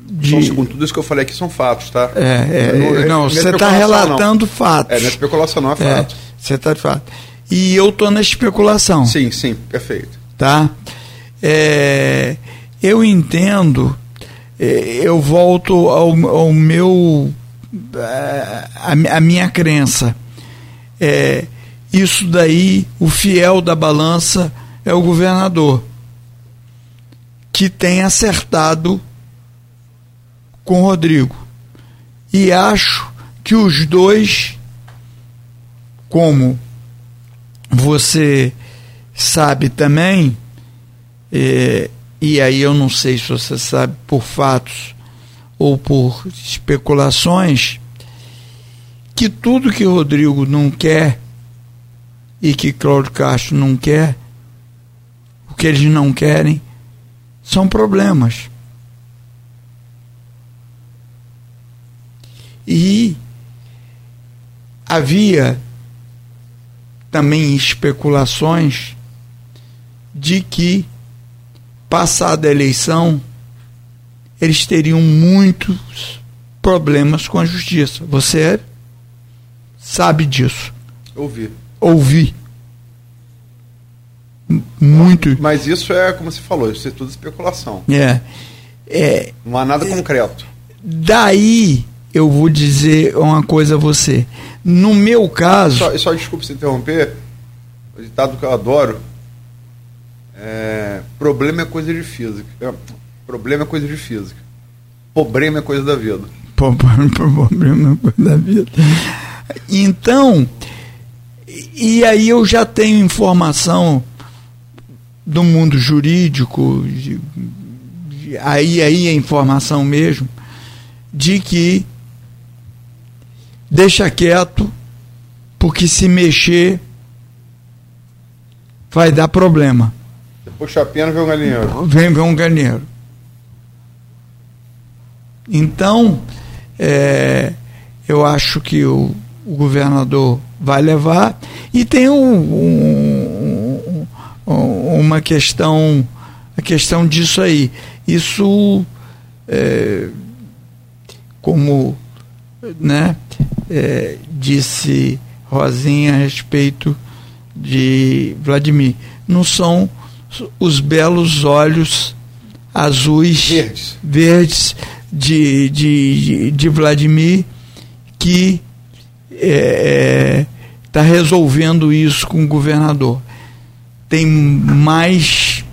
De... Só um segundo, tudo isso que eu falei aqui são fatos, tá? É, é não, não você está relatando não. fatos. É, não é especulação, não é fato. É, você está de fato. E eu estou na especulação. Sim, sim, perfeito. Tá? É, eu entendo, é, eu volto ao, ao meu. É, a, a minha crença. É, isso daí, o fiel da balança é o governador, que tem acertado com Rodrigo. E acho que os dois, como você sabe também, é, e aí eu não sei se você sabe por fatos ou por especulações, que tudo que Rodrigo não quer e que Cláudio Castro não quer, o que eles não querem, são problemas. E havia também especulações de que, passada a eleição, eles teriam muitos problemas com a justiça. Você sabe disso. Ouvi. Ouvi. Muito. Mas isso é, como você falou, isso é tudo especulação. É. é Não há nada é, concreto. Daí eu vou dizer uma coisa a você. No meu caso. Só, só desculpe se interromper, o ditado que eu adoro. É, problema é coisa de física. É, problema é coisa de física. Problema é coisa da vida. Problema é coisa da vida. Então, e aí eu já tenho informação do mundo jurídico, de, de, aí aí é informação mesmo, de que deixa quieto, porque se mexer vai dar problema. Puxa a pena, vem um galinheiro. Vem, vem um galinheiro. Então, é, eu acho que o, o governador vai levar. E tem um, um, um, uma questão, a questão disso aí. Isso, é, como né, é, disse Rosinha a respeito de Vladimir, não são os belos olhos azuis, verdes, verdes de, de, de Vladimir que está é, tá resolvendo isso com o governador. Tem mais.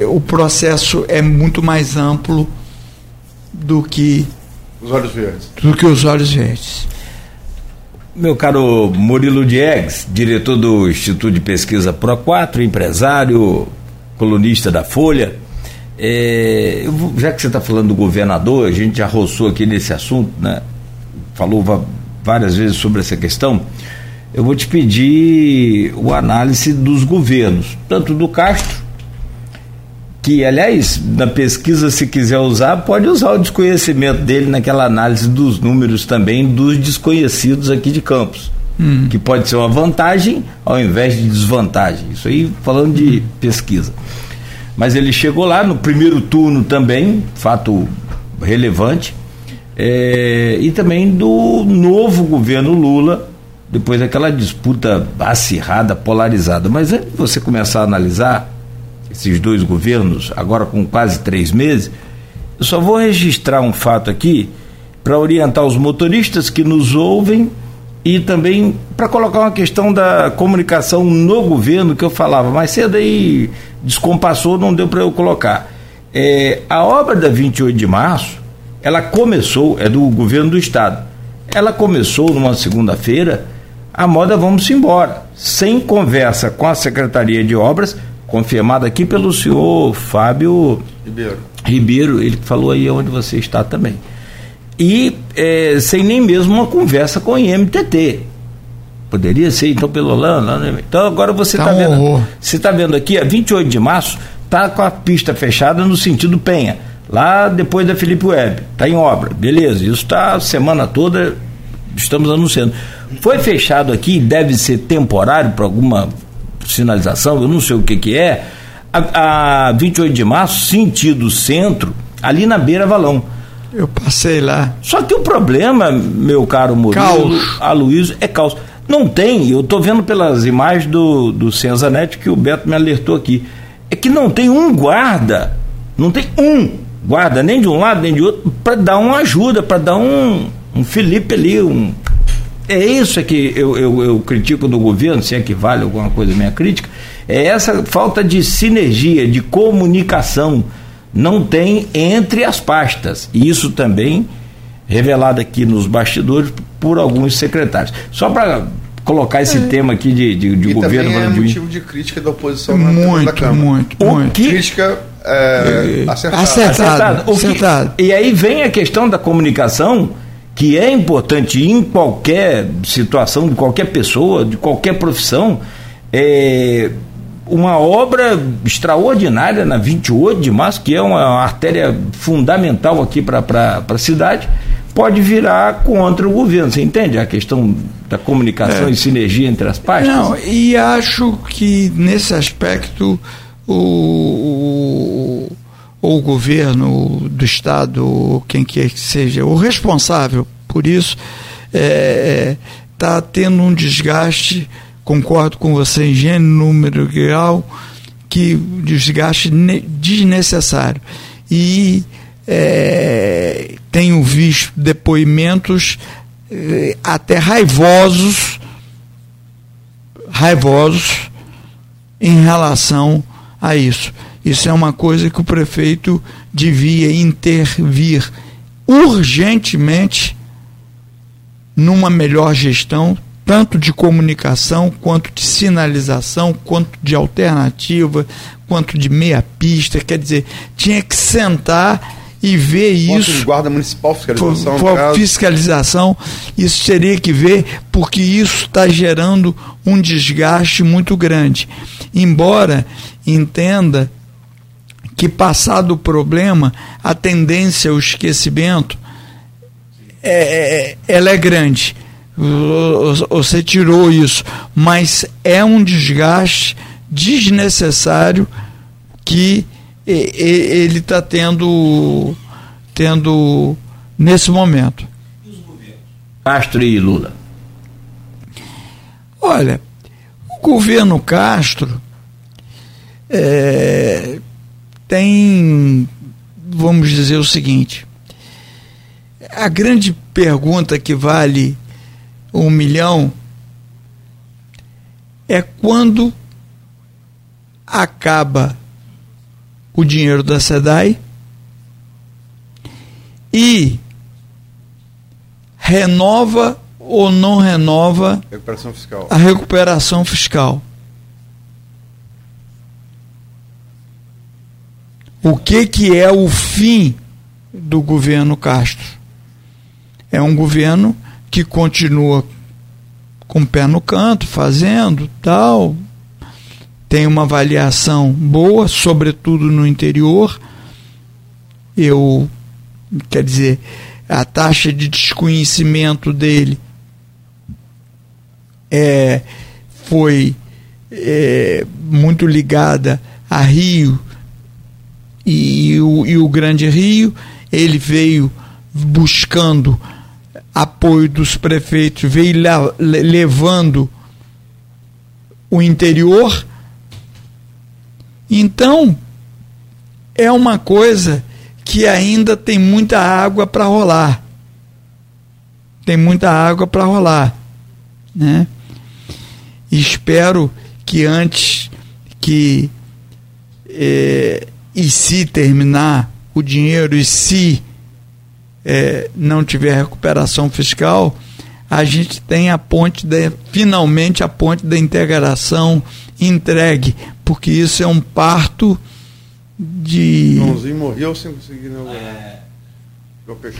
O processo é muito mais amplo do que. Os olhos verdes. Do que os olhos verdes. Meu caro Murilo Diegues, diretor do Instituto de Pesquisa Pro 4, empresário, colunista da Folha. É, já que você está falando do governador, a gente já roçou aqui nesse assunto, né? Falou várias vezes sobre essa questão, eu vou te pedir o análise dos governos, tanto do Castro, que aliás, na pesquisa, se quiser usar, pode usar o desconhecimento dele naquela análise dos números também dos desconhecidos aqui de Campos. Hum. Que pode ser uma vantagem ao invés de desvantagem. Isso aí falando de pesquisa. Mas ele chegou lá no primeiro turno também, fato relevante, é, e também do novo governo Lula, depois daquela disputa acirrada, polarizada. Mas antes de você começar a analisar, esses dois governos, agora com quase três meses, eu só vou registrar um fato aqui para orientar os motoristas que nos ouvem e também para colocar uma questão da comunicação no governo que eu falava mais cedo aí descompassou, não deu para eu colocar. É, a obra da 28 de março, ela começou, é do governo do estado. Ela começou numa segunda-feira, a moda vamos embora, sem conversa com a Secretaria de Obras, confirmada aqui pelo senhor Fábio Ribeiro, Ribeiro ele falou aí onde você está também. E é, sem nem mesmo uma conversa com o IMTT. Poderia ser, então, pelo Holanda. Então agora você está tá vendo. Você está vendo aqui, a 28 de março, está com a pista fechada no sentido Penha. Lá depois da Felipe Web. Está em obra. Beleza, isso está semana toda, estamos anunciando. Foi fechado aqui, deve ser temporário para alguma sinalização, eu não sei o que, que é, a, a 28 de março, sentido centro, ali na beira Valão. Eu passei lá. Só que o problema, meu caro Murilo, Aloysio, é caos. Não tem, eu estou vendo pelas imagens do, do Senzanet que o Beto me alertou aqui, é que não tem um guarda, não tem um guarda, nem de um lado, nem de outro, para dar uma ajuda, para dar um, um Felipe ali, um, é isso que eu, eu, eu, critico no governo, se é que vale alguma coisa minha crítica, é essa falta de sinergia, de comunicação não tem entre as pastas. E isso também revelado aqui nos bastidores por alguns secretários. Só para colocar esse é. tema aqui de, de, de e governo. Também é motivo de crítica da oposição muito, na Câmara. Muito, o muito. Que, crítica é, acertada. Acertado. acertado. acertado. Que, e aí vem a questão da comunicação que é importante em qualquer situação, de qualquer pessoa, de qualquer profissão, é uma obra extraordinária na 28 de março, que é uma artéria fundamental aqui para a cidade, pode virar contra o governo. Você entende a questão da comunicação é. e sinergia entre as partes? Não, e acho que nesse aspecto o, ou o governo do Estado, ou quem quer que seja, o responsável por isso, está é, tá tendo um desgaste, concordo com você em gênero, número, grau, que desgaste desnecessário. E é, tenho visto depoimentos é, até raivosos, raivosos em relação a isso. Isso é uma coisa que o prefeito devia intervir urgentemente numa melhor gestão, tanto de comunicação, quanto de sinalização, quanto de alternativa, quanto de meia pista. Quer dizer, tinha que sentar e ver isso. De guarda municipal, fiscalização. For, fiscalização, isso teria que ver, porque isso está gerando um desgaste muito grande. Embora entenda que passado o problema, a tendência ao esquecimento é, é, ela é grande. Você tirou isso, mas é um desgaste desnecessário que ele está tendo, tendo nesse momento. Castro e Lula. Olha, o governo Castro é, tem, vamos dizer o seguinte: a grande pergunta que vale um milhão é quando acaba o dinheiro da SEDAI e renova ou não renova recuperação a recuperação fiscal. O que, que é o fim do governo Castro? É um governo que continua com o pé no canto, fazendo tal, tem uma avaliação boa, sobretudo no interior. Eu, quer dizer, a taxa de desconhecimento dele é, foi é, muito ligada a Rio e, e, o, e o Grande Rio. Ele veio buscando apoio dos prefeitos, veio levando o interior. Então, é uma coisa que ainda tem muita água para rolar. Tem muita água para rolar, né? Espero que antes que é, e se terminar o dinheiro e se é, não tiver recuperação fiscal, a gente tem a ponte de, finalmente a ponte da integração entregue, porque isso é um parto de. Joãozinho morreu sem conseguir inaugurar. É.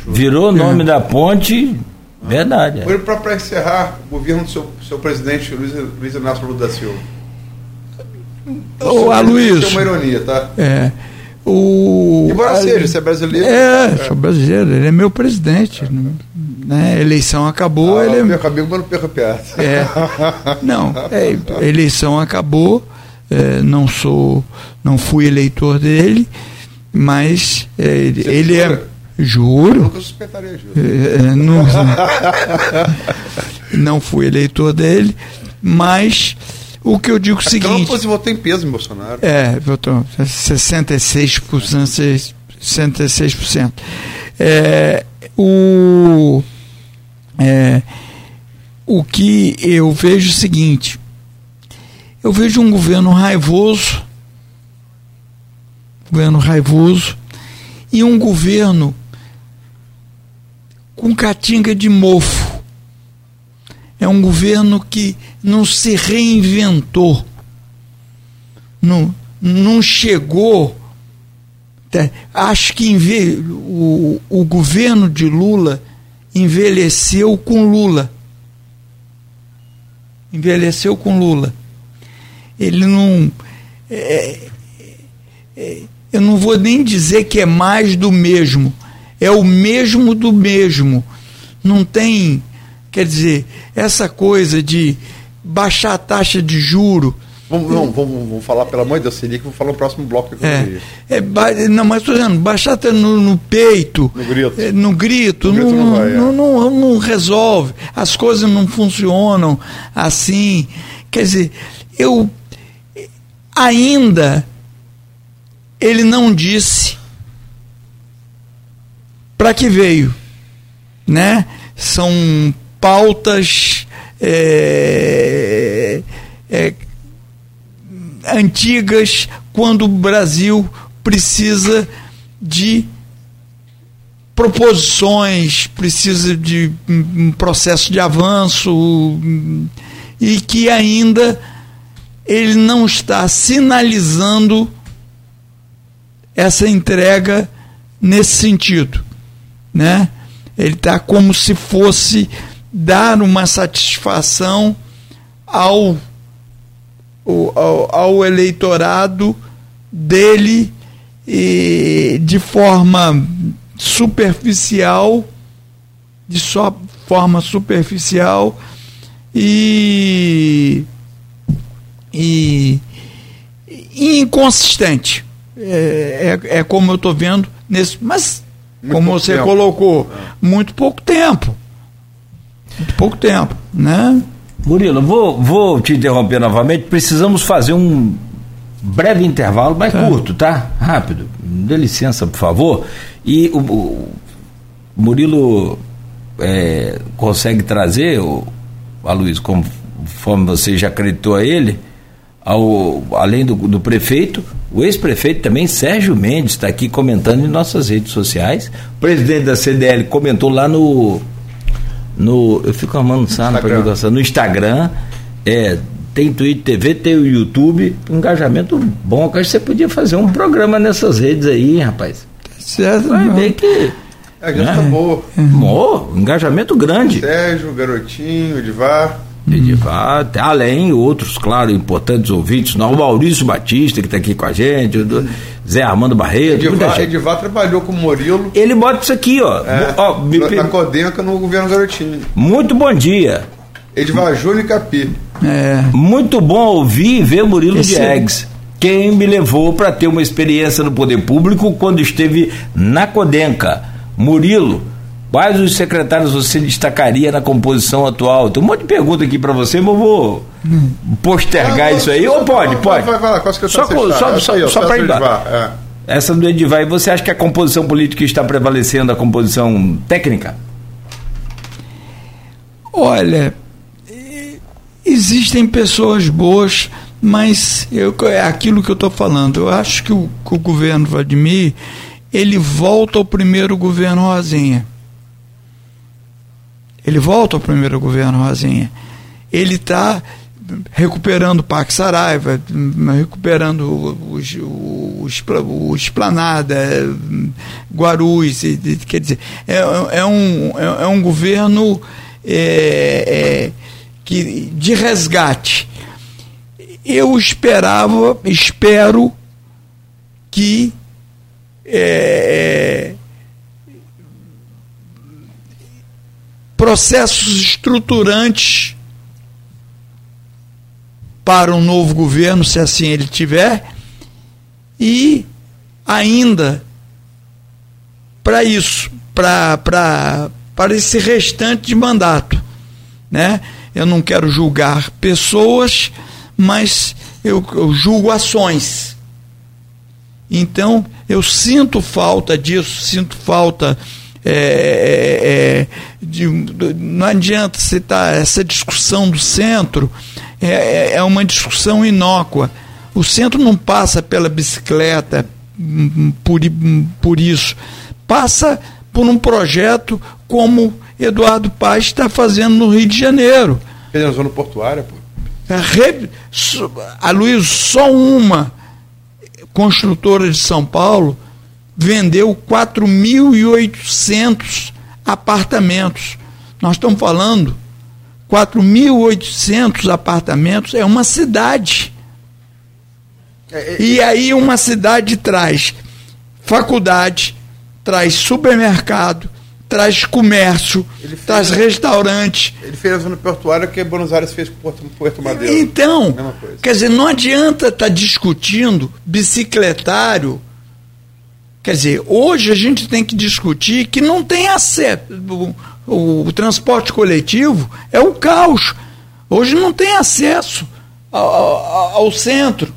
Virou o nome é. da ponte, verdade. É. Para encerrar, o governo do seu, seu presidente Luiz, Luiz Inácio Lula da Silva. Ô, Aloysio. É uma ironia, tá? É. O, Embora seja, você é brasileiro. É, é, sou brasileiro, ele é meu presidente. Né? A eleição acabou. Ah, ele é... Eu acabei quando perco piada. É. Não, é, eleição acabou. É, não sou, não fui eleitor dele, mas é, ele é. Juro. Eu nunca suspeitaria, juro. É, é não, não fui eleitor dele, mas o que eu digo é o seguinte. Você votou em peso em Bolsonaro. É, votou 66%. 66%. É, o, é, o que eu vejo é o seguinte: eu vejo um governo raivoso, governo raivoso, e um governo com catinga de mofo. É um governo que não se reinventou, não, não chegou. Acho que o, o governo de Lula envelheceu com Lula. Envelheceu com Lula. Ele não. É, é, eu não vou nem dizer que é mais do mesmo. É o mesmo do mesmo. Não tem Quer dizer, essa coisa de baixar a taxa de juro. Vamos, não, vamos, vamos falar, pelo amor de Deus, que vou falar no próximo bloco. É, é, não, mas estou dizendo, baixar no, no peito, no grito, é, no grito, no grito não, não, vai, é. não, não, não, resolve, as coisas não funcionam assim. Quer dizer, eu ainda ele não disse para que veio, né? São pautas é, é, antigas quando o Brasil precisa de proposições, precisa de um processo de avanço e que ainda ele não está sinalizando essa entrega nesse sentido, né? Ele está como se fosse dar uma satisfação ao, ao, ao eleitorado dele e, de forma superficial, de só forma superficial e, e, e inconsistente. É, é, é, como eu estou vendo nesse. Mas, muito como você tempo. colocou, muito pouco tempo. Muito pouco tempo, né? Murilo, vou, vou te interromper novamente. Precisamos fazer um breve intervalo, mas tá. curto, tá? Rápido. Dê licença, por favor. E o, o Murilo é, consegue trazer, o, a Luiz, conforme você já acreditou a ele, ao, além do, do prefeito, o ex-prefeito também, Sérgio Mendes, está aqui comentando em nossas redes sociais. O presidente da CDL comentou lá no no. Eu fico armando sarna para no Instagram, é, tem Twitter TV, tem o YouTube, engajamento bom. Acho que você podia fazer um programa nessas redes aí, rapaz. Certo, Vai ver que. A gente né? tá boa. Bom, engajamento grande. Sérgio, Garotinho, Edivar. Edivar, além outros, claro, importantes ouvintes, não, o Maurício Batista, que está aqui com a gente, o Zé Armando Barreto. Edivar, Edivar trabalhou com o Murilo. Ele bota isso aqui, ó. É, ó me, na Codenca no governo Garotinho. Muito bom dia. Edivar Júnior Capi. É. Muito bom ouvir e ver Murilo Esse... Diegues. Quem me levou para ter uma experiência no poder público quando esteve na Codenca. Murilo Quais os secretários você destacaria na composição atual? Tem um monte de pergunta aqui para você, mas eu vou postergar isso aí. Ou pode, pode. Vai, vai lá, qual que só só, só, só, só para ir é. Essa do Edivar, você acha que a composição política está prevalecendo a composição técnica? Olha, existem pessoas boas, mas eu, é aquilo que eu estou falando. Eu acho que o, que o governo Vladimir ele volta ao primeiro governo Rosinha. Ele volta ao primeiro governo Rosinha. Ele está recuperando o Parque Saraiva, recuperando os, os, os Esplanada, Guarus, quer dizer, é, é, um, é, é um governo é, é, que, de resgate. Eu esperava, espero que é, é processos estruturantes para um novo governo, se assim ele tiver, e ainda para isso, para, esse restante de mandato. Né? Eu não quero julgar pessoas, mas eu, eu julgo ações. Então, eu sinto falta disso, sinto falta é, é, é, de, não adianta citar essa discussão do centro, é, é, é uma discussão inócua. O centro não passa pela bicicleta hum, por, hum, por isso, passa por um projeto como Eduardo Paz está fazendo no Rio de Janeiro. Na zona portuária, pô. A Luiz, só uma construtora de São Paulo vendeu 4.800 apartamentos. Nós estamos falando 4.800 apartamentos é uma cidade. É, é, e aí uma cidade traz faculdade, traz supermercado, traz comércio, fez, traz restaurante. Ele fez a zona portuária que Buenos Aires fez com Porto, Porto Madeira. Então, quer dizer, não adianta estar tá discutindo bicicletário Quer dizer, hoje a gente tem que discutir que não tem acesso. O, o, o transporte coletivo é o caos. Hoje não tem acesso ao, ao, ao centro.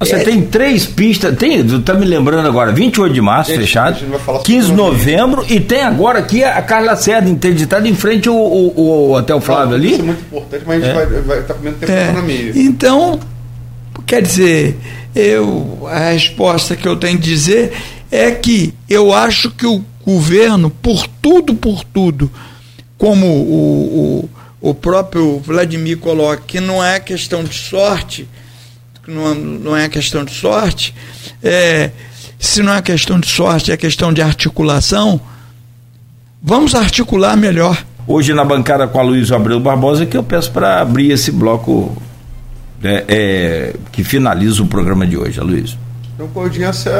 Você é, tem três pistas, tem, tá me lembrando agora, 28 de março gente, fechado, 15 de novembro e tem agora aqui a Carla Serra interditada em frente ao, ao, ao Hotel Flávio ali. Isso é muito importante, mas a gente é. vai estar tá comendo tempo é. na mídia. Então, quer dizer, eu, a resposta que eu tenho que dizer é que eu acho que o governo, por tudo, por tudo, como o, o, o próprio Vladimir coloca, que não é questão de sorte, não, não é questão de sorte, é, se não é questão de sorte, é questão de articulação, vamos articular melhor. Hoje na bancada com a Luiz Abreu Barbosa que eu peço para abrir esse bloco é, é, que finaliza o programa de hoje, Luiz. Então, com audiência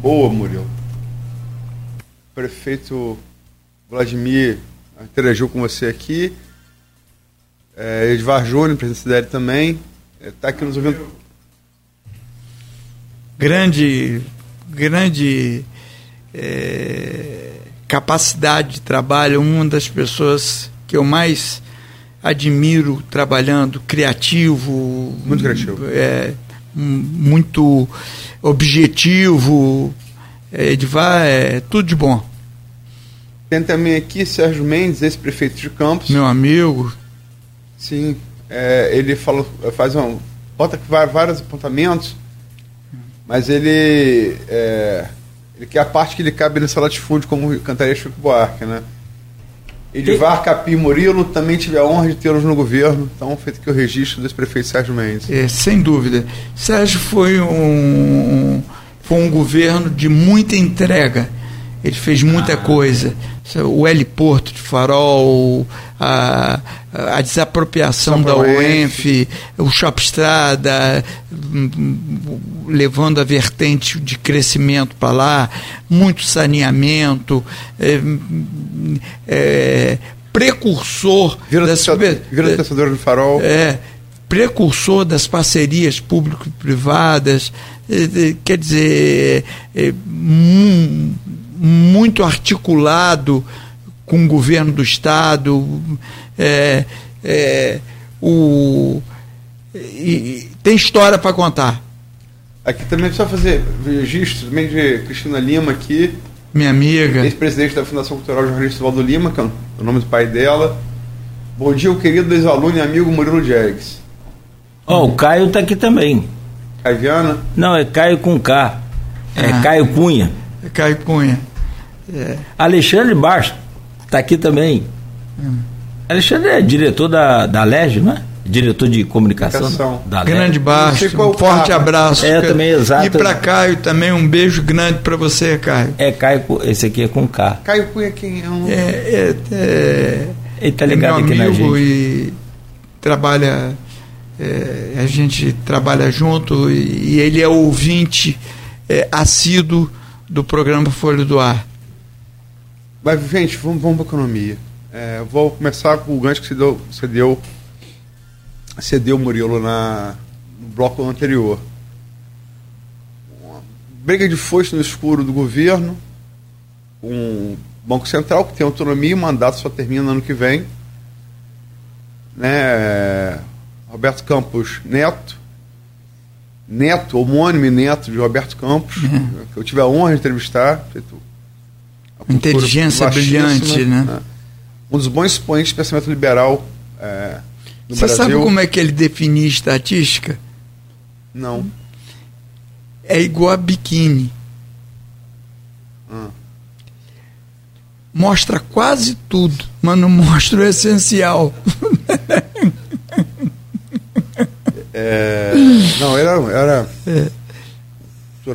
boa, Murilo. O prefeito Vladimir interagiu com você aqui. É, Edvar Júnior, presidente dele também, está é, aqui nos ouvindo. Grande, grande é, capacidade de trabalho, uma das pessoas que eu mais admiro trabalhando, criativo. Muito criativo. É, muito objetivo. É, Edvar é tudo de bom. Tem também aqui Sérgio Mendes, ex-prefeito de Campos. Meu amigo. Sim, é, ele falou, faz um. Bota vários apontamentos, mas ele. É, ele quer a parte que ele cabe nessa latifúndio, como cantaria Chico Buarque, né? Edivar Capim Murilo também tive a honra de tê-los no governo, então feito aqui o registro desse prefeito Sérgio Mendes. É, sem dúvida. Sérgio foi um, foi um governo de muita entrega. Ele fez muita ah. coisa. O heliporto de Farol, a, a desapropriação da UENF, o Shop Estrada, levando a vertente de crescimento para lá, muito saneamento, é, é, precursor Vila das Vila do Farol. É, precursor das parcerias público-privadas, é, quer dizer, é, muito articulado com o governo do Estado. É, é, o, e, tem história para contar. Aqui também precisa fazer registro também de Cristina Lima aqui. Minha amiga. Ex-presidente da Fundação Cultural Jornalista Valdo Lima, que é o nome do pai dela. Bom dia, o querido ex-aluno e amigo Murilo Jags. Ó, oh, o Caio está aqui também. Caiviana? Não, é Caio com K. É ah, Caio Cunha. É Caio Cunha. É. Alexandre Bastos está aqui também. Hum. Alexandre é diretor da, da LEG, não é? Diretor de comunicação da Grande Baixo, um forte abraço. É, também, exato. E para Caio também, um beijo grande para você, Caio. É, Caio, esse aqui é com K. Caio Cunha quem é? Um... É, é, é, Ele tá ligado é aqui na gente. e trabalha, é, a gente trabalha junto e, e ele é ouvinte é, assíduo do programa Folha do Ar. Mas, gente, vamos, vamos para economia. É, vou começar com o gancho que você deu, você deu, você deu Murilo, na, no bloco anterior. Uma briga de foice no escuro do governo, com um Banco Central, que tem autonomia, o mandato só termina ano que vem. Né? Roberto Campos Neto, neto, homônimo e neto de Roberto Campos, uhum. que eu tive a honra de entrevistar. Inteligência brilhante, né? né? Um dos bons expoentes do pensamento liberal é, no Você Brasil. sabe como é que ele definia estatística? Não. É igual a biquíni. Ah. Mostra quase tudo, mas não mostra o essencial. É, não, era, era é.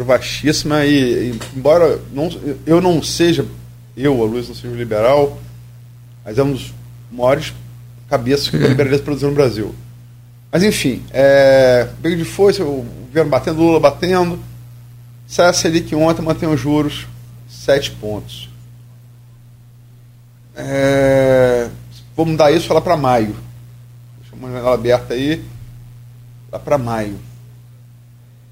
vastíssima e, e, embora não, eu não seja, eu, a Luiz, não seja liberal, mas é um dos maiores cabeças que o liberalismo produziu no Brasil. Mas enfim, é, bem de força, o governo batendo, Lula batendo, sai a Selic ontem, mantém os juros, sete pontos. É, vamos dar isso lá para maio. Deixa uma janela aberta aí lá para maio.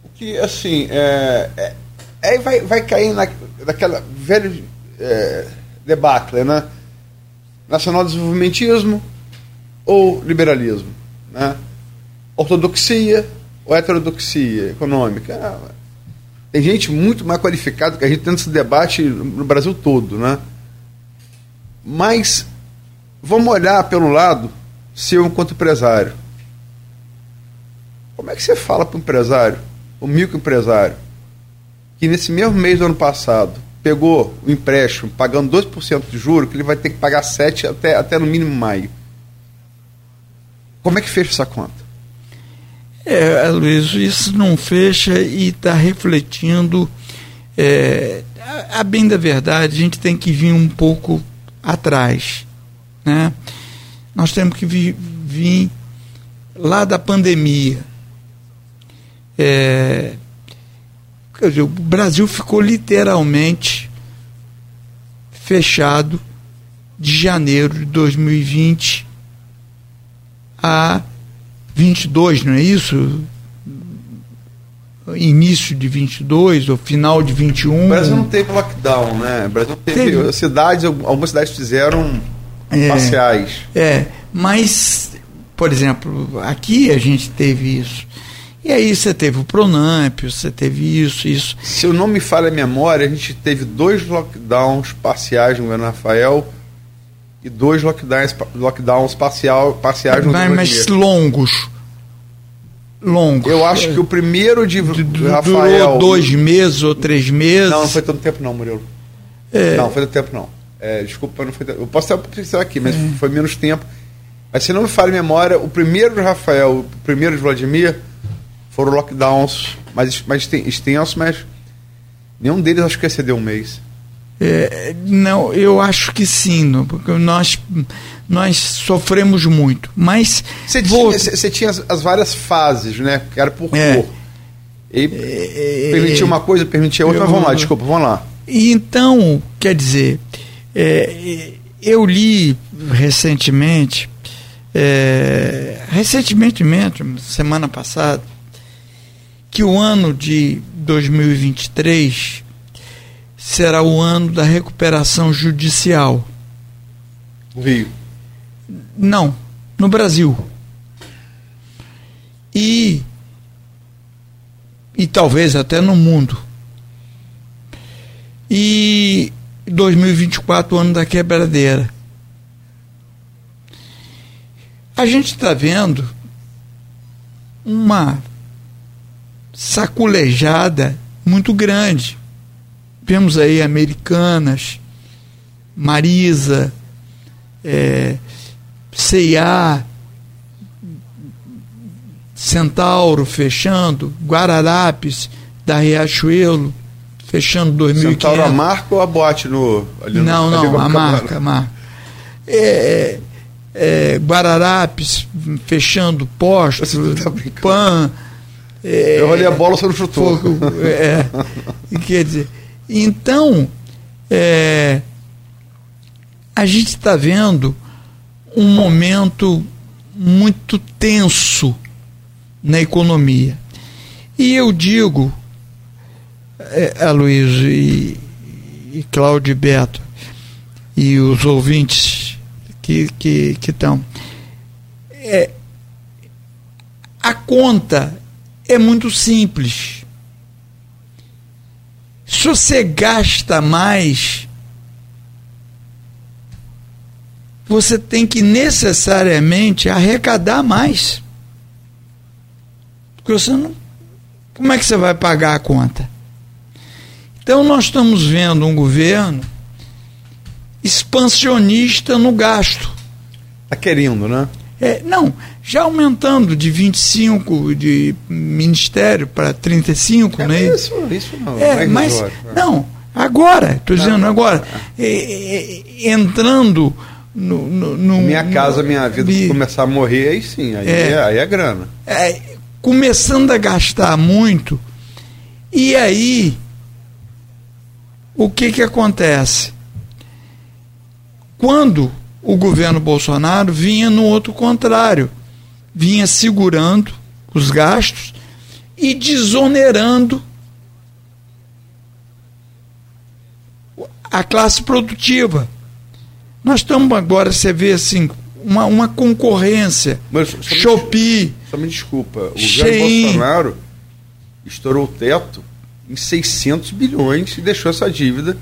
O que, assim, é, é, é, vai, vai cair na, naquela velha é, debacle, né? Nacional desenvolvimentismo ou liberalismo, né? Ortodoxia ou heterodoxia econômica. Ah, tem gente muito mais qualificada que a gente tendo esse debate no Brasil todo, né? Mas vamos olhar pelo lado seu enquanto empresário. Como é que você fala para o empresário, o microempresário, que nesse mesmo mês do ano passado pegou o empréstimo pagando 2% de juros, que ele vai ter que pagar 7% até, até no mínimo maio? Como é que fecha essa conta? É, Luiz, isso não fecha e está refletindo. É, a, a, bem da verdade, a gente tem que vir um pouco atrás. Né? Nós temos que vir, vir lá da pandemia. É, dizer, o Brasil ficou literalmente fechado de janeiro de 2020 a 22, não é isso? Início de 22 ou final de 21. O Brasil não teve lockdown, né? O Brasil teve, teve. cidades, algumas cidades fizeram é, parciais. É, mas, por exemplo, aqui a gente teve isso. E aí você teve o Pronamp, você teve isso, isso. Se eu não me falha a memória, a gente teve dois lockdowns parciais no governo Rafael e dois lockdowns, lockdowns parcial, parciais no governo Mas longos. Longos. Eu acho que o primeiro de D Rafael... Durou dois meses ou três meses. Não, não foi tanto tempo não, Murilo. É. Não, foi tanto tempo não. É, desculpa, não foi tanto... Eu posso até pensar aqui, mas é. foi menos tempo. Mas se não me falha a memória, o primeiro de Rafael, o primeiro de Vladimir foram lockdowns mais, mais extensos, mas nenhum deles acho que excedeu um mês. É, não, eu acho que sim, porque nós, nós sofremos muito. Mas. Você vou... tinha, tinha as, as, várias fases, né? Que era por é, cor. E é, permitia uma coisa, permitia outra, eu, mas vamos lá, desculpa, vamos lá. Então, quer dizer, é, eu li recentemente, é, recentemente mesmo, semana passada, que o ano de 2023 será o ano da recuperação judicial. No Rio. Não, no Brasil. E e talvez até no mundo. E 2024, o ano da quebradeira. A gente está vendo uma saculejada muito grande. Vemos aí Americanas, Marisa, é, CIA, Centauro fechando, Guararapes, da Riachuelo, fechando 2015. Centauro a marca ou a bote no... Ali não, no, não, a marca, a marca. É, é, Guararapes fechando postos, tá PAN... É, Eu olhei a bola, você não chutou. É, quer dizer, então, é, a gente está vendo um momento muito tenso na economia. E eu digo, é, Aloysio e, e Cláudio Beto, e os ouvintes que que estão, é, a conta é muito simples. Se você gasta mais, você tem que necessariamente arrecadar mais. Porque você não. Como é que você vai pagar a conta? Então nós estamos vendo um governo expansionista no gasto. Está querendo, né? É, não, já aumentando de 25 de ministério para 35, é, né? Isso, isso não. É, é mas não, agora, estou dizendo agora, é, é, entrando no, no, no, minha casa, minha vida me, começar a morrer, aí sim, aí é, é aí é grana. É, começando a gastar muito, e aí o que que acontece? Quando o governo Bolsonaro vinha no outro contrário, vinha segurando os gastos e desonerando a classe produtiva. Nós estamos agora, você vê assim, uma, uma concorrência. Mas, só Shopee. Só me desculpa, o governo Bolsonaro estourou o teto em 600 bilhões e deixou essa dívida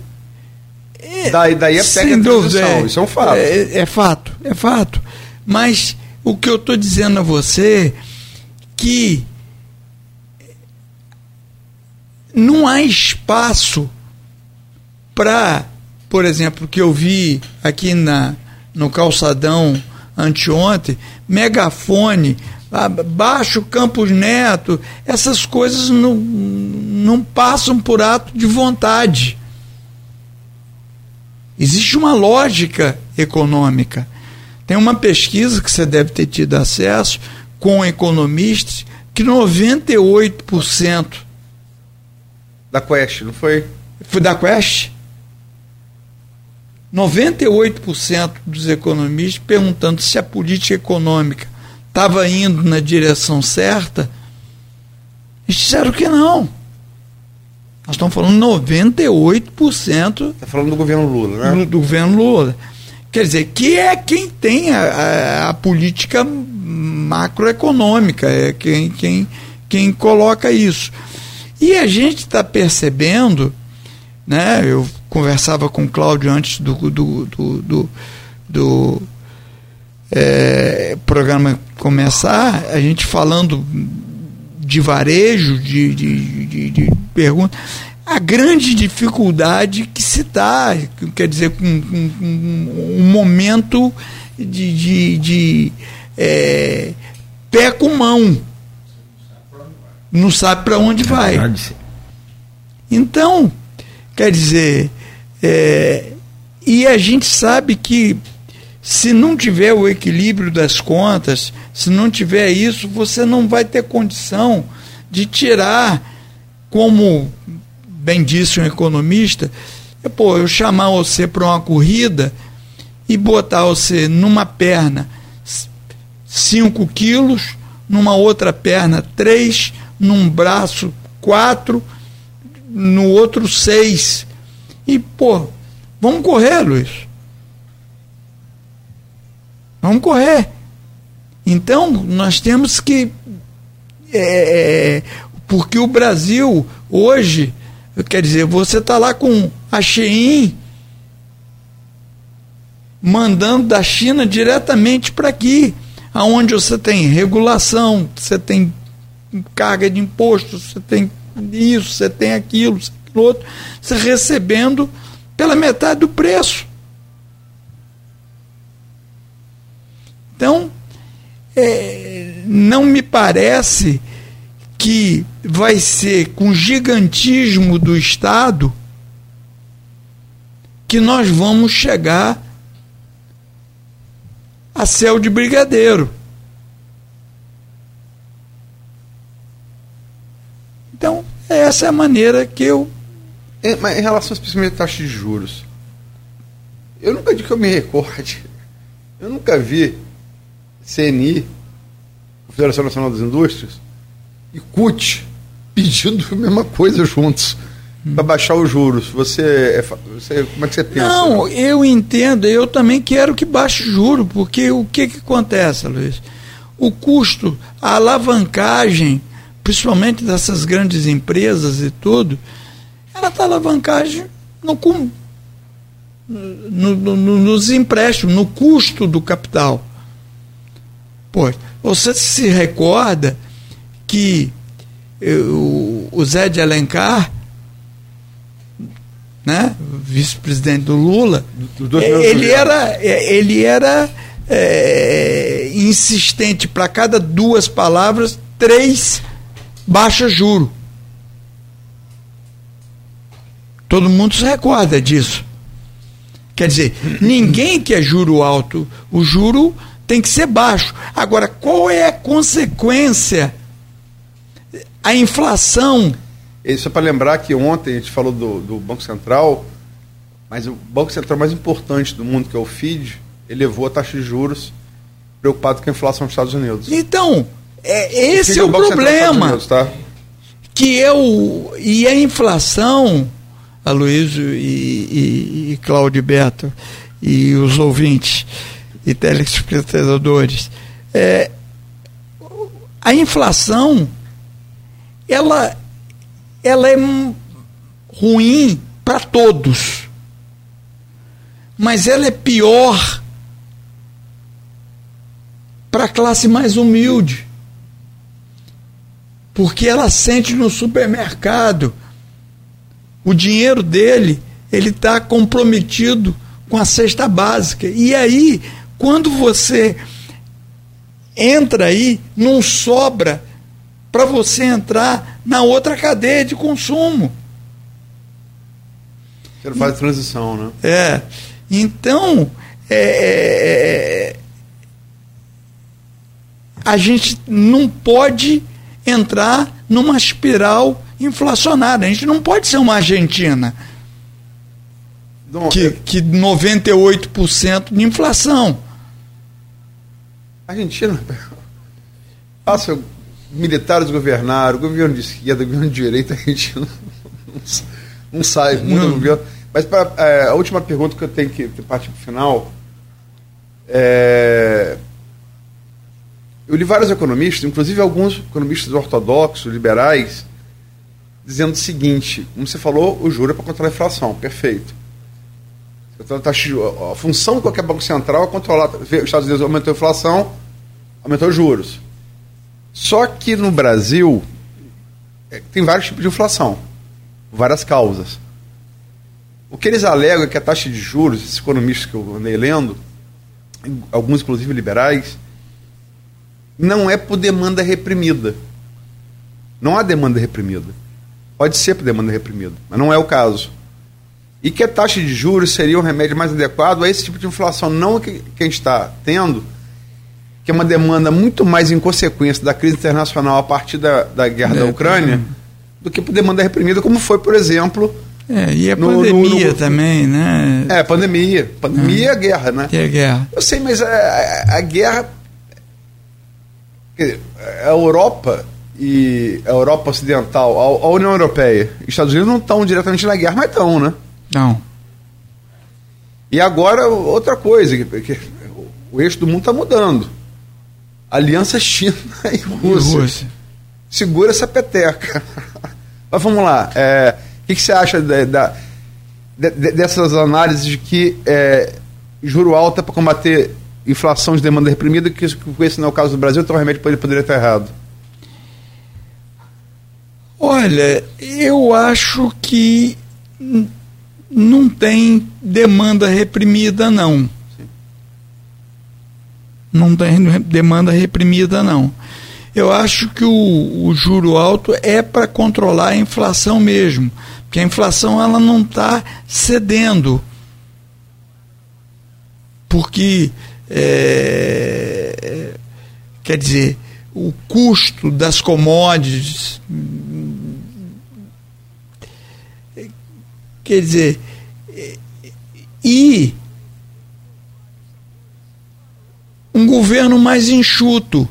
é, daí, daí é pega a transição, é, isso é um fato. É, é, fato, é fato. Mas o que eu estou dizendo a você que não há espaço para, por exemplo, que eu vi aqui na, no calçadão anteontem, megafone, Baixo Campos Neto, essas coisas não, não passam por ato de vontade. Existe uma lógica econômica. Tem uma pesquisa que você deve ter tido acesso com economistas que 98% da Quest, não foi? Foi da Quest? 98% dos economistas perguntando se a política econômica estava indo na direção certa, eles disseram que não. Nós estamos falando 98%. Está falando do governo Lula, né? Do, do, governo Lula. Quer dizer, que é quem tem a, a, a política macroeconômica, é quem, quem, quem coloca isso. E a gente está percebendo, né? Eu conversava com o Cláudio antes do, do, do, do, do é, programa começar, a gente falando de varejo, de, de, de, de pergunta, a grande dificuldade que se dá, quer dizer, com, com um momento de, de, de é, pé com mão. Não sabe para onde vai. Então, quer dizer, é, e a gente sabe que se não tiver o equilíbrio das contas, se não tiver isso, você não vai ter condição de tirar, como bem disse um economista, pô, eu chamar você para uma corrida e botar você numa perna 5 quilos, numa outra perna 3, num braço 4, no outro 6. E, pô, vamos correr, Luiz. Vamos correr. Então, nós temos que. É, porque o Brasil, hoje, quer dizer, você está lá com a Shein mandando da China diretamente para aqui, aonde você tem regulação, você tem carga de imposto, você tem isso, você tem aquilo, você tem outro, você recebendo pela metade do preço. Então, é, não me parece que vai ser com o gigantismo do Estado que nós vamos chegar a céu de brigadeiro. Então, essa é a maneira que eu. É, mas em relação especialmente à taxa de juros, eu nunca digo que eu me recorde. Eu nunca vi CNI, Federação Nacional das Indústrias, e CUT pedindo a mesma coisa juntos para baixar os juros. Você, é, você, como é que você pensa? Não, eu entendo, eu também quero que baixe o juro, porque o que, que acontece, Luiz? O custo, a alavancagem, principalmente dessas grandes empresas e tudo, ela está alavancagem no, no, no, nos empréstimos, no custo do capital. Pô, você se recorda que eu, o Zé de Alencar né, vice-presidente do Lula, do, ele, era, ele era é, insistente para cada duas palavras, três baixa juro. Todo mundo se recorda disso. Quer dizer, ninguém quer juro alto, o juro tem que ser baixo. Agora, qual é a consequência? A inflação isso é para lembrar que ontem a gente falou do, do, Banco Central, mas o Banco Central mais importante do mundo, que é o FID, elevou a taxa de juros preocupado com a inflação nos Estados Unidos. Então, é, esse é o, o problema. Unidos, tá? Que é o, e a inflação, Aloysio e, e, e Cláudio Beto, e os ouvintes e telespectadores, é, a inflação, ela ela é ruim para todos. Mas ela é pior para a classe mais humilde. Porque ela sente no supermercado o dinheiro dele, ele está comprometido com a cesta básica. E aí, quando você entra aí, não sobra para você entrar na outra cadeia de consumo. Não faz transição, né? É. Então, é, é, é, a gente não pode entrar numa espiral inflacionária. A gente não pode ser uma Argentina. Não, que, é... que 98% de inflação. Argentina. Passa militares governaram, governo de esquerda, governo de direita, a gente não, não, sai, muda o governo. Mas pra, é, a última pergunta que eu tenho que partir para o final. É, eu li vários economistas, inclusive alguns economistas ortodoxos, liberais, dizendo o seguinte: como você falou, o juro é para controlar a inflação, perfeito. A função de qualquer banco central é controlar. Os Estados Unidos aumentou a inflação, aumentou os juros. Só que no Brasil é, tem vários tipos de inflação, várias causas. O que eles alegam é que a taxa de juros, esses economistas que eu andei lendo, alguns inclusive liberais, não é por demanda reprimida. Não há demanda reprimida. Pode ser por demanda reprimida, mas não é o caso. E que a taxa de juros seria um remédio mais adequado a esse tipo de inflação, não que, que a gente está tendo, que é uma demanda muito mais em consequência da crise internacional a partir da, da guerra é, da Ucrânia, é. do que por demanda reprimida, como foi, por exemplo. É, e a no, pandemia no, no, também, né? É, pandemia. Pandemia é. a guerra, né? E a guerra. Eu sei, mas a, a, a guerra. Dizer, a Europa e a Europa Ocidental, a, a União Europeia e Estados Unidos não estão diretamente na guerra, mas estão, né? Não. E agora, outra coisa, que, que o eixo do mundo está mudando. Aliança China e Rússia. Rússia. Segura essa peteca. Mas vamos lá. É, o que, que, você acha da, da, de, dessas análises de que é, juro alto é para combater inflação de demanda reprimida, que, que esse não é o caso do Brasil, então o remédio poderia estar errado? Olha, eu acho que não tem demanda reprimida, não. Não tem demanda reprimida, não. Eu acho que o, o juro alto é para controlar a inflação mesmo, porque a inflação ela não está cedendo. Porque, é, quer dizer, o custo das commodities Quer dizer, e um governo mais enxuto.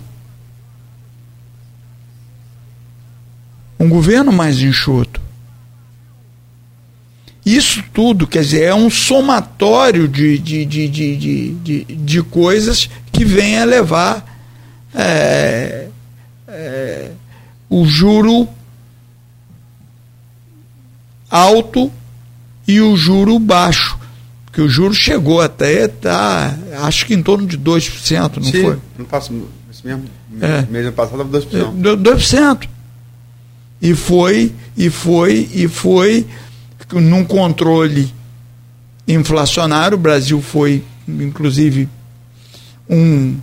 Um governo mais enxuto. Isso tudo, quer dizer, é um somatório de, de, de, de, de, de, coisas que vem a levar é, é, o juro alto e o juro baixo, que o juro chegou até tá, acho que em torno de 2%, não Sim, foi? Não faço esse mesmo é. mês passado estava 2%. 2%. E foi, e foi, e foi num controle inflacionário, o Brasil foi, inclusive, um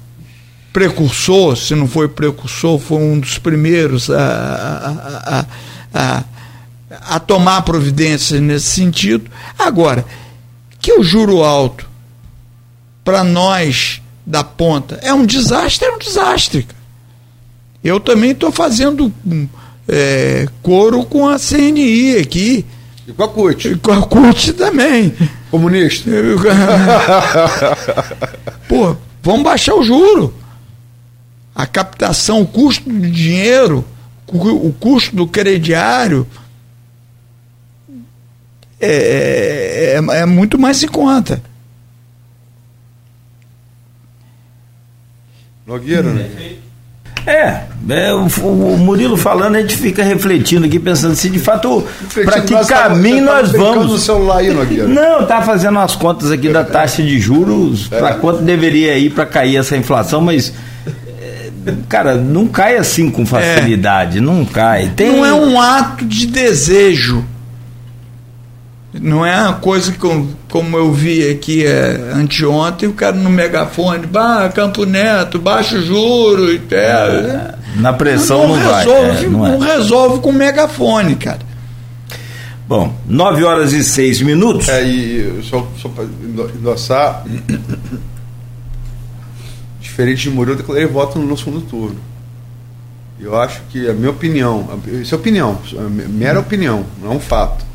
precursor, se não foi precursor, foi um dos primeiros a, a, a, a a tomar providências nesse sentido. Agora, que o juro alto para nós da ponta é um desastre, é um desastre. Eu também estou fazendo é, coro com a CNI aqui. E com a CUT. E com a CUT também. Comunista. Pô, vamos baixar o juro. A captação, o custo do dinheiro, o custo do crediário, é, é, é muito mais em conta. Nogueira, né? É, é o, o, Murilo falando, a gente fica refletindo aqui, pensando se de fato para que caminho tá, nós vamos. No celular aí, Nogueira. Não, tá fazendo as contas aqui da taxa de juros, é. para quanto deveria ir para cair essa inflação, mas é, cara, não cai assim com facilidade, é. não cai. Tem... Não é um ato de desejo. Não é uma coisa que, como eu vi aqui é, anteontem, o cara no megafone, bah, Campo Neto, baixo juro e é, Na pressão não, não resolve, vai. É, não, não é. resolve com megafone, cara. Bom, 9 horas e 6 minutos. É, e só, só para endossar, diferente de Murilo, eu declarei voto no segundo turno. Eu acho que a minha opinião, isso é opinião, é mera opinião, não é um fato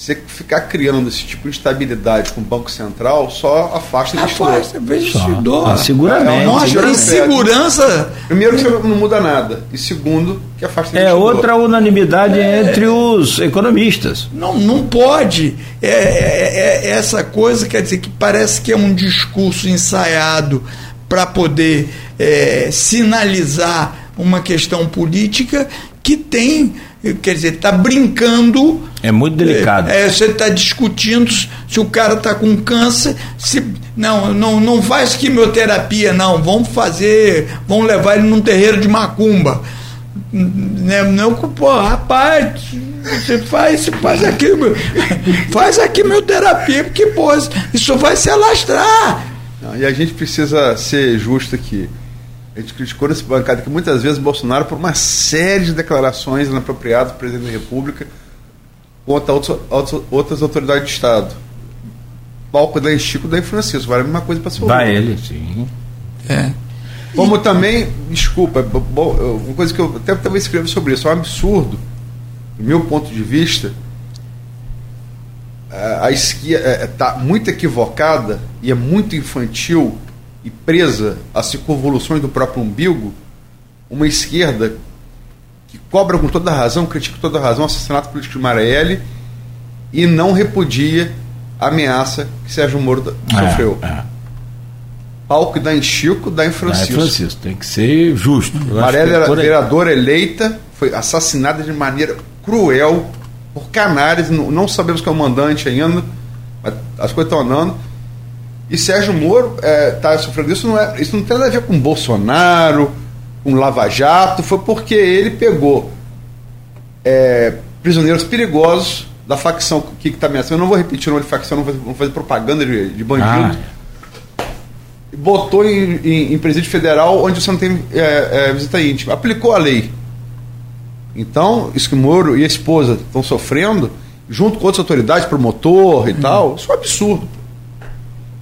você ficar criando esse tipo de estabilidade com o Banco Central só afasta o investidor. Afasta, investidor. Ah, seguramente. Mostra insegurança. Primeiro que você não muda nada. E segundo, que afasta o é investidor. É outra unanimidade é, entre os economistas. Não, não pode. É, é, é, essa coisa, quer dizer, que parece que é um discurso ensaiado para poder é, sinalizar uma questão política que tem quer dizer, está brincando. É muito delicado. É, você está discutindo se o cara está com câncer, se não, não, não faz quimioterapia, não, vamos fazer, vamos levar ele num terreiro de macumba. Né, não, pô, rapaz, você faz, faz aqui, faz a quimioterapia, porque pô, isso vai se alastrar. Não, e a gente precisa ser justo aqui. A gente criticou nesse bancada que muitas vezes Bolsonaro, por uma série de declarações inapropriadas do presidente da República contra outros, outras autoridades de Estado. Palco da Chico da Francisco, vale a mesma coisa para Vai Vai ele, sim. É. Como e... também, desculpa, uma coisa que eu até também escrevo sobre isso, é um absurdo, do meu ponto de vista, a esquerda está muito equivocada e é muito infantil e presa a circunvoluções do próprio umbigo, uma esquerda que cobra com toda razão, critica com toda razão o assassinato político de Marielle e não repudia a ameaça que Sérgio Moro sofreu. É, é. Pau que dá em Chico, dá em Francisco. Dá em Francisco, tem que ser justo. Marielle era vereadora eleita, foi assassinada de maneira cruel por canares, não, não sabemos quem é o mandante ainda, mas as coisas estão andando. E Sérgio Moro está é, tá sofrendo isso, não é, isso não tem nada a ver com Bolsonaro, com Lava Jato, foi porque ele pegou é, prisioneiros perigosos da facção que está ameaçando. Eu não vou repetir o nome de facção, não vou, vou fazer propaganda de, de bandido. Ah. Botou em, em, em, presídio federal onde você não tem é, é, visita íntima. Aplicou a lei. Então, isso que o Moro e a esposa estão sofrendo, junto com outras autoridades, promotor e hum. tal, isso é um absurdo.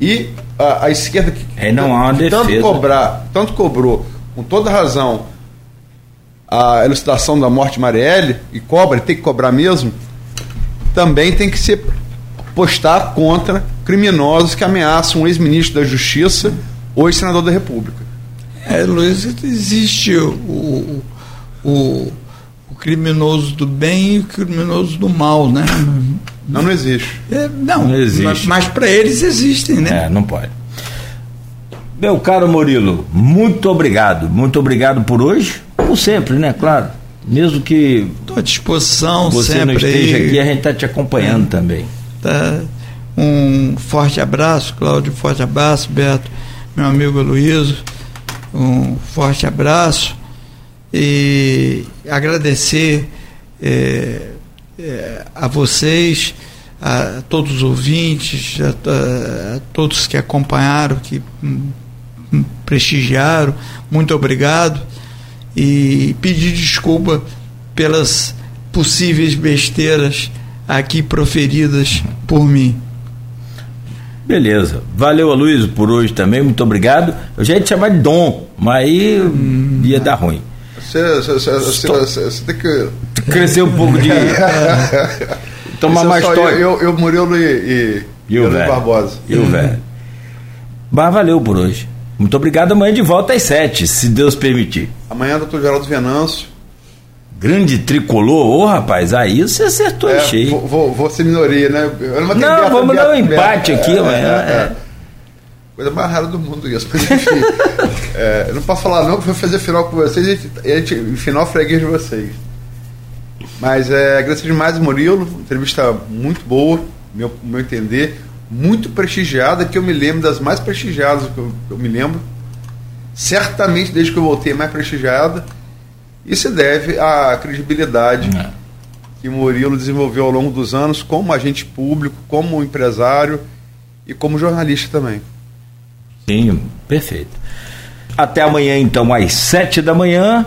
E a, a esquerda que, é, não há uma tanto defesa. cobrar, tanto cobrou, com toda razão, a elucidação da morte de Marielle, e cobra, e tem que cobrar mesmo, também tem que se postar contra criminosos que ameaçam um ex-ministro da Justiça ou ex-senador da República. É, Luiz, existe o, o, o, o, criminoso do bem e o criminoso do mal, né? Não, não existe. É, não, não existe. Mas, mas para eles existem, né? É, não pode. Meu caro Murilo, muito obrigado. Muito obrigado por hoje, como sempre, né? Claro. Mesmo que. Estou à disposição você sempre. não esteja aí. aqui, a gente está te acompanhando é. também. Tá. Um forte abraço, Cláudio, forte abraço, Beto, meu amigo Luiz, um forte abraço e agradecer é, é, a vocês, a todos os ouvintes, a, a, a todos que acompanharam, que hum, prestigiaram, muito obrigado e pedir desculpa pelas possíveis besteiras aqui proferidas por mim. Beleza. Valeu, Aloysio, por hoje também. Muito obrigado. Eu já ia te chamar de Dom, mas aí hum, ia dar ruim. Você, você, você, você tem que. Crescer um pouco de. Tomar mais toque. Eu, eu, eu Murilo e, e, e o velho. Barbosa. E o velho. Mas valeu por hoje. Muito obrigado. Amanhã de volta às sete, se Deus permitir. Amanhã, doutor Geraldo Venâncio. Grande tricolor, ô oh, rapaz, aí você acertou é, cheio. Vou, vou, vou ser minoria, né? não, vamos dar um empate aqui, é, amanhã. É, é. Coisa mais rara do mundo isso, mas enfim. é, não posso falar não, porque vou fazer final com vocês e a gente, final freguês de vocês. Mas é, agradeço demais, Murilo. Entrevista muito boa, meu, meu entender muito prestigiada, que eu me lembro das mais prestigiadas que eu, eu me lembro. Certamente, desde que eu voltei, mais prestigiada. E se deve à credibilidade é. que Murilo desenvolveu ao longo dos anos como agente público, como empresário e como jornalista também. Sim, perfeito. Até amanhã, então, às sete da manhã.